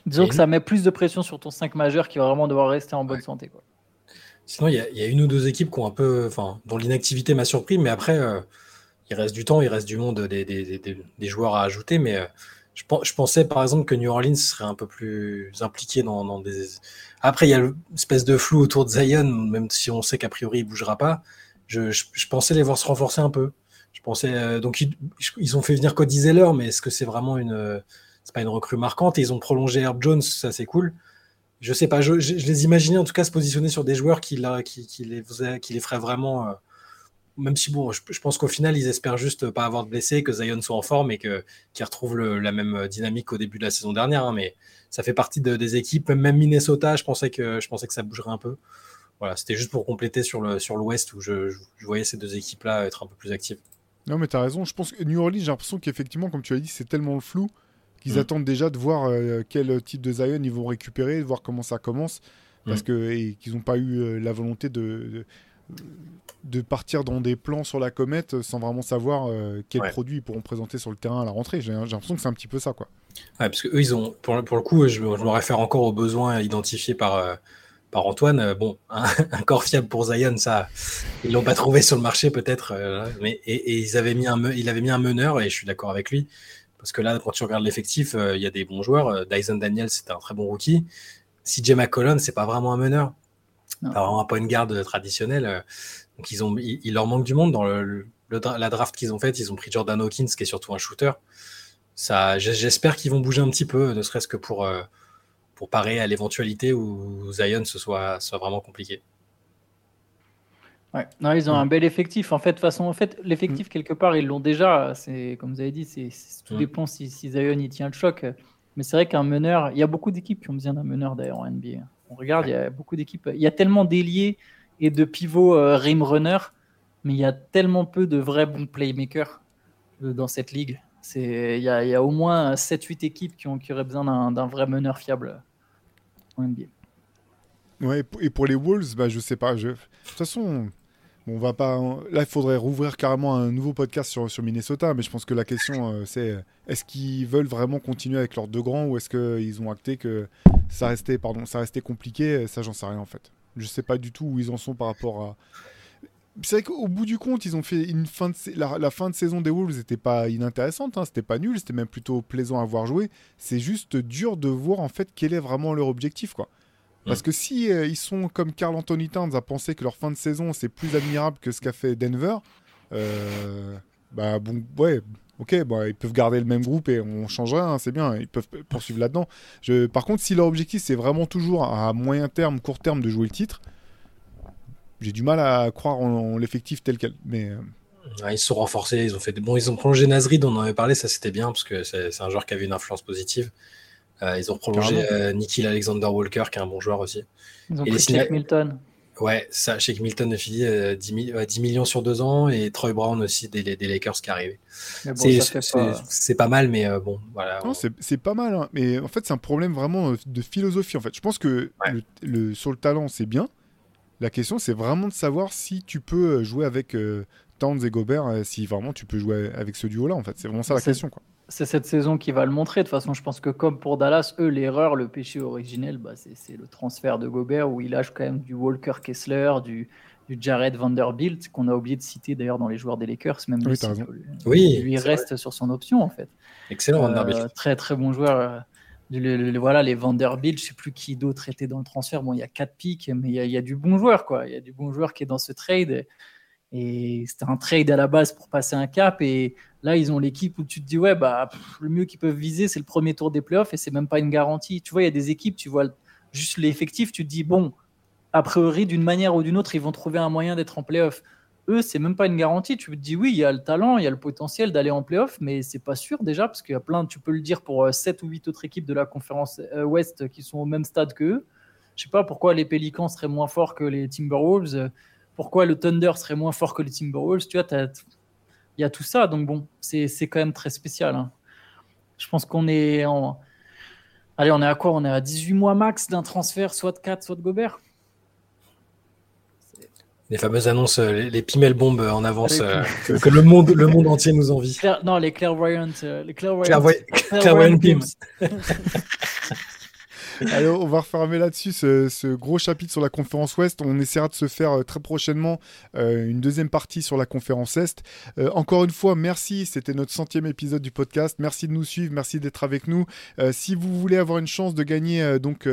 Disons Et que ça met plus de pression sur ton 5 majeur qui va vraiment devoir rester en bonne santé. Quoi. Sinon, il y, a- il y a une ou deux équipes qui ont un peu, enfin, dont l'inactivité m'a surpris, mais après, euh, il reste du temps, il reste du monde, des, des- des- des- des joueurs à ajouter. Mais euh, je, pen- je pensais par exemple que New Orleans serait un peu plus impliqué dans, dans des. Après, il y a l'espèce de flou autour de Zion, même si on sait qu'a priori il bougera pas. Je, pensais les voir se renforcer un peu. Je pensais euh, donc ils, ont fait venir Cody Zeller, mais est-ce que c'est vraiment une, euh, c'est pas une recrue marquante? Et ils ont prolongé Herb Jones, ça c'est cool. Je sais pas, je, les imaginais en tout cas se positionner sur des joueurs qui, qui, les, qui les feraient vraiment. Même si bon, je, je pense qu'au final, ils espèrent juste pas avoir de blessés, que Zion soit en forme et que qu'ils retrouvent le- la même dynamique qu'au début de la saison dernière. hein, mais ça fait partie de- des équipes. Même, Minnesota, je pensais que je pensais que ça bougerait un peu. Voilà, c'était juste pour compléter sur le sur l'Ouest où je, je- je voyais ces deux équipes-là être un peu plus actives. Non, mais t'as raison. Je pense que New Orleans, j'ai l'impression qu'effectivement, comme tu as dit, c'est tellement le flou qu'ils Mm. attendent déjà de voir euh, quel type de Zion ils vont récupérer, de voir comment ça commence. Parce Mm. que, et qu'ils n'ont pas eu euh, la volonté de, de, de partir dans des plans sur la comète sans vraiment savoir euh, quels Ouais. produits ils pourront présenter sur le terrain à la rentrée. J'ai l'impression que c'est un petit peu ça, quoi. Ouais, parce que eux, ils ont, pour, le- pour le coup, je, je me réfère encore aux besoins identifiés par, euh, par Antoine. Euh, Bon, un, un corps fiable pour Zion, ça, ils l'ont pas trouvé sur le marché peut-être, mais et, et ils avaient mis un, il avait mis un meneur et je suis d'accord avec lui parce que là, quand tu regardes l'effectif, il y a des bons joueurs. Dyson Daniels, c'était un très bon rookie. CJ McCollum, c'est pas vraiment un meneur, Non. pas vraiment un point guard traditionnel. euh, donc ils ont, il, il leur manque du monde dans le, le dra- la draft qu'ils ont faite. Ils ont pris Jordan Hawkins, qui est surtout un shooter ça, j'espère qu'ils vont bouger un petit peu, ne serait-ce que pour, euh, pour parer à l'éventualité où Zion ce soit, soit vraiment compliqué. Ouais. Non, ils ont Mm. un bel effectif. En fait, de façon, en fait, l'effectif, quelque part, ils l'ont déjà. C'est, comme vous avez dit, c'est, tout Mm. dépend si, si Zion il tient le choc. Mais c'est vrai qu'un meneur, il y a beaucoup d'équipes qui ont besoin d'un meneur d'ailleurs en NBA. On regarde, il y a beaucoup d'équipes. Il y a tellement d'ailiers et de pivots euh, rim runner, mais il y a tellement peu de vrais bons playmakers euh, dans cette ligue. Il, y a, au moins 7-8 équipes qui, ont, auraient besoin d'un, vrai meneur fiable en NBA. Ouais, et pour- et pour les Wolves, bah, je sais pas. Je... De toute façon, on va pas. Là, il faudrait rouvrir carrément un nouveau podcast sur, sur Minnesota, mais je pense que la question, euh, c'est est-ce qu'ils veulent vraiment continuer avec leurs deux grands ou est-ce qu'ils ont acté que ça restait, pardon, ça restait compliqué? Ça, j'en sais rien en fait. Je sais pas du tout où ils en sont par rapport à. C'est vrai qu'au bout du compte, ils ont fait une fin de la fin de saison des Wolves n'était pas inintéressante, hein, c'était pas nul, c'était même plutôt plaisant à voir jouer. C'est juste dur de voir en fait quel est vraiment leur objectif, quoi. Parce que si euh, ils sont comme Carl Anthony Towns à penser que leur fin de saison c'est plus admirable que ce qu'a fait Denver, euh, bah bon, ouais, ok, bah, ils peuvent garder le même groupe et on change rien, hein, c'est bien, ils peuvent poursuivre là-dedans. Je- Par contre, si leur objectif c'est vraiment toujours à moyen terme, court terme de jouer le titre, j'ai du mal à croire en, en l'effectif tel quel. Mais euh, Ouais, ils se sont renforcés, ils ont fait des... bon, ils ont prolongé Nasrid, on en avait parlé, ça c'était bien parce que c'est c'est un joueur qui avait une influence positive. Euh, ils ont prolongé Carrément. euh, Nikhil Alexander Walker, qui est un bon joueur aussi. Ils ont Et pris les Milton. Ouais, ça, chez Milton a fini euh, 10, mi- ouais, 10 millions sur deux ans et Troy Brown aussi des, des Lakers qui est arrivé. Mais bon, c'est pas- mal, mais euh, bon, voilà. non, c'est pas mal, hein. mais en fait c'est un problème vraiment euh, de philosophie. En fait, je pense que Ouais. le, le- sur le talent c'est bien. La question c'est vraiment de savoir si tu peux euh, jouer avec euh, Towns et Gobert, euh, si vraiment tu peux jouer avec ce duo-là. En fait, c'est vraiment ça la question, quoi. C'est cette saison qui va le montrer. De toute façon, je pense que comme pour Dallas, eux, l'erreur, le péché originel, bah, c'est le transfert de Gobert où il lâche quand même du Walker Kessler, du, du Jared Vanderbilt, qu'on a oublié de citer d'ailleurs dans les joueurs des Lakers. Même Oui, lui. Oui, lui reste sur son option en fait. Excellent, Euh, Vanderbilt. très très bon joueur. euh, le- le- le- voilà, les Vanderbilt, je sais plus qui d'autre était dans le transfert. Bon, il y a quatre pics, mais il y, a- il y a du bon joueur, quoi. Il y a du bon joueur qui est dans ce trade. Et c'était un trade à la base pour passer un cap. Et là, ils ont l'équipe où tu te dis, ouais, bah, le mieux qu'ils peuvent viser, c'est le premier tour des playoffs et c'est même pas une garantie. Tu vois, il y a des équipes, tu vois juste l'effectif, tu te dis, bon, a priori, d'une manière ou d'une autre, ils vont trouver un moyen d'être en playoff. Eux, c'est même pas une garantie. Tu te dis, oui, il y a le talent, il y a le potentiel d'aller en playoff, mais c'est pas sûr déjà, parce qu'il y a plein, tu peux le dire pour 7 ou 8 autres équipes de la conférence euh, Ouest qui sont au même stade que eux. Je sais pas pourquoi les Pelicans seraient moins forts que les Timberwolves, euh, pourquoi le Thunder serait moins fort que les Timberwolves. Tu vois, il y a tout ça, donc bon, c'est quand même très spécial. hein. Je pense qu'on est en. Allez, on est à quoi? On est à 18 mois max d'un transfert, soit de 4, soit de Gobert. Les fameuses annonces, euh, les, les Pimel bombes en avance, euh, que, que le, monde, le monde entier nous envie. Claire- non, les clairvoyants. euh, les clairvoyants. Clairvoy- clairvoyant Clairvoyant. Allez, on va refermer là-dessus ce, gros chapitre sur la conférence Ouest. On essaiera de se faire euh, très prochainement euh, une deuxième partie sur la conférence Est. Euh, encore une fois, merci. C'était notre centième épisode du podcast. Merci de nous suivre. Merci d'être avec nous. si vous voulez avoir une chance de gagner donc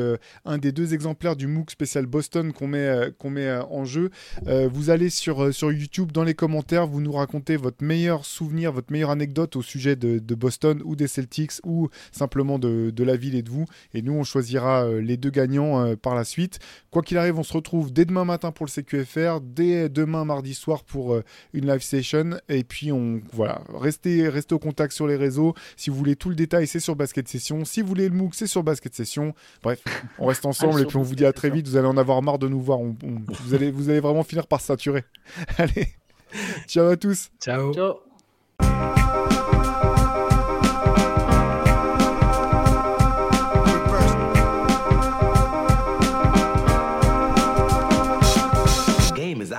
un des deux exemplaires du MOOC spécial Boston qu'on met, qu'on met en jeu, vous allez sur, sur YouTube dans les commentaires. Vous nous racontez votre meilleur souvenir, votre meilleure anecdote au sujet de, Boston ou des Celtics ou simplement de, de la ville et de vous. Et nous, on choisit euh, les deux gagnants euh, par la suite. Quoi qu'il arrive, on se retrouve dès demain matin pour le CQFR, dès demain mardi soir pour euh, une live session. Et puis, on, voilà, restez, restez au contact sur les réseaux. Si vous voulez tout le détail, c'est sur Basket Session. Si vous voulez le MOOC, c'est sur Basket Session. Bref, on reste ensemble et puis on vous dit à très vite. Vous allez en avoir marre de nous voir. vous, allez, vous allez vraiment finir par saturer. allez, ciao à tous. Ciao. Ciao.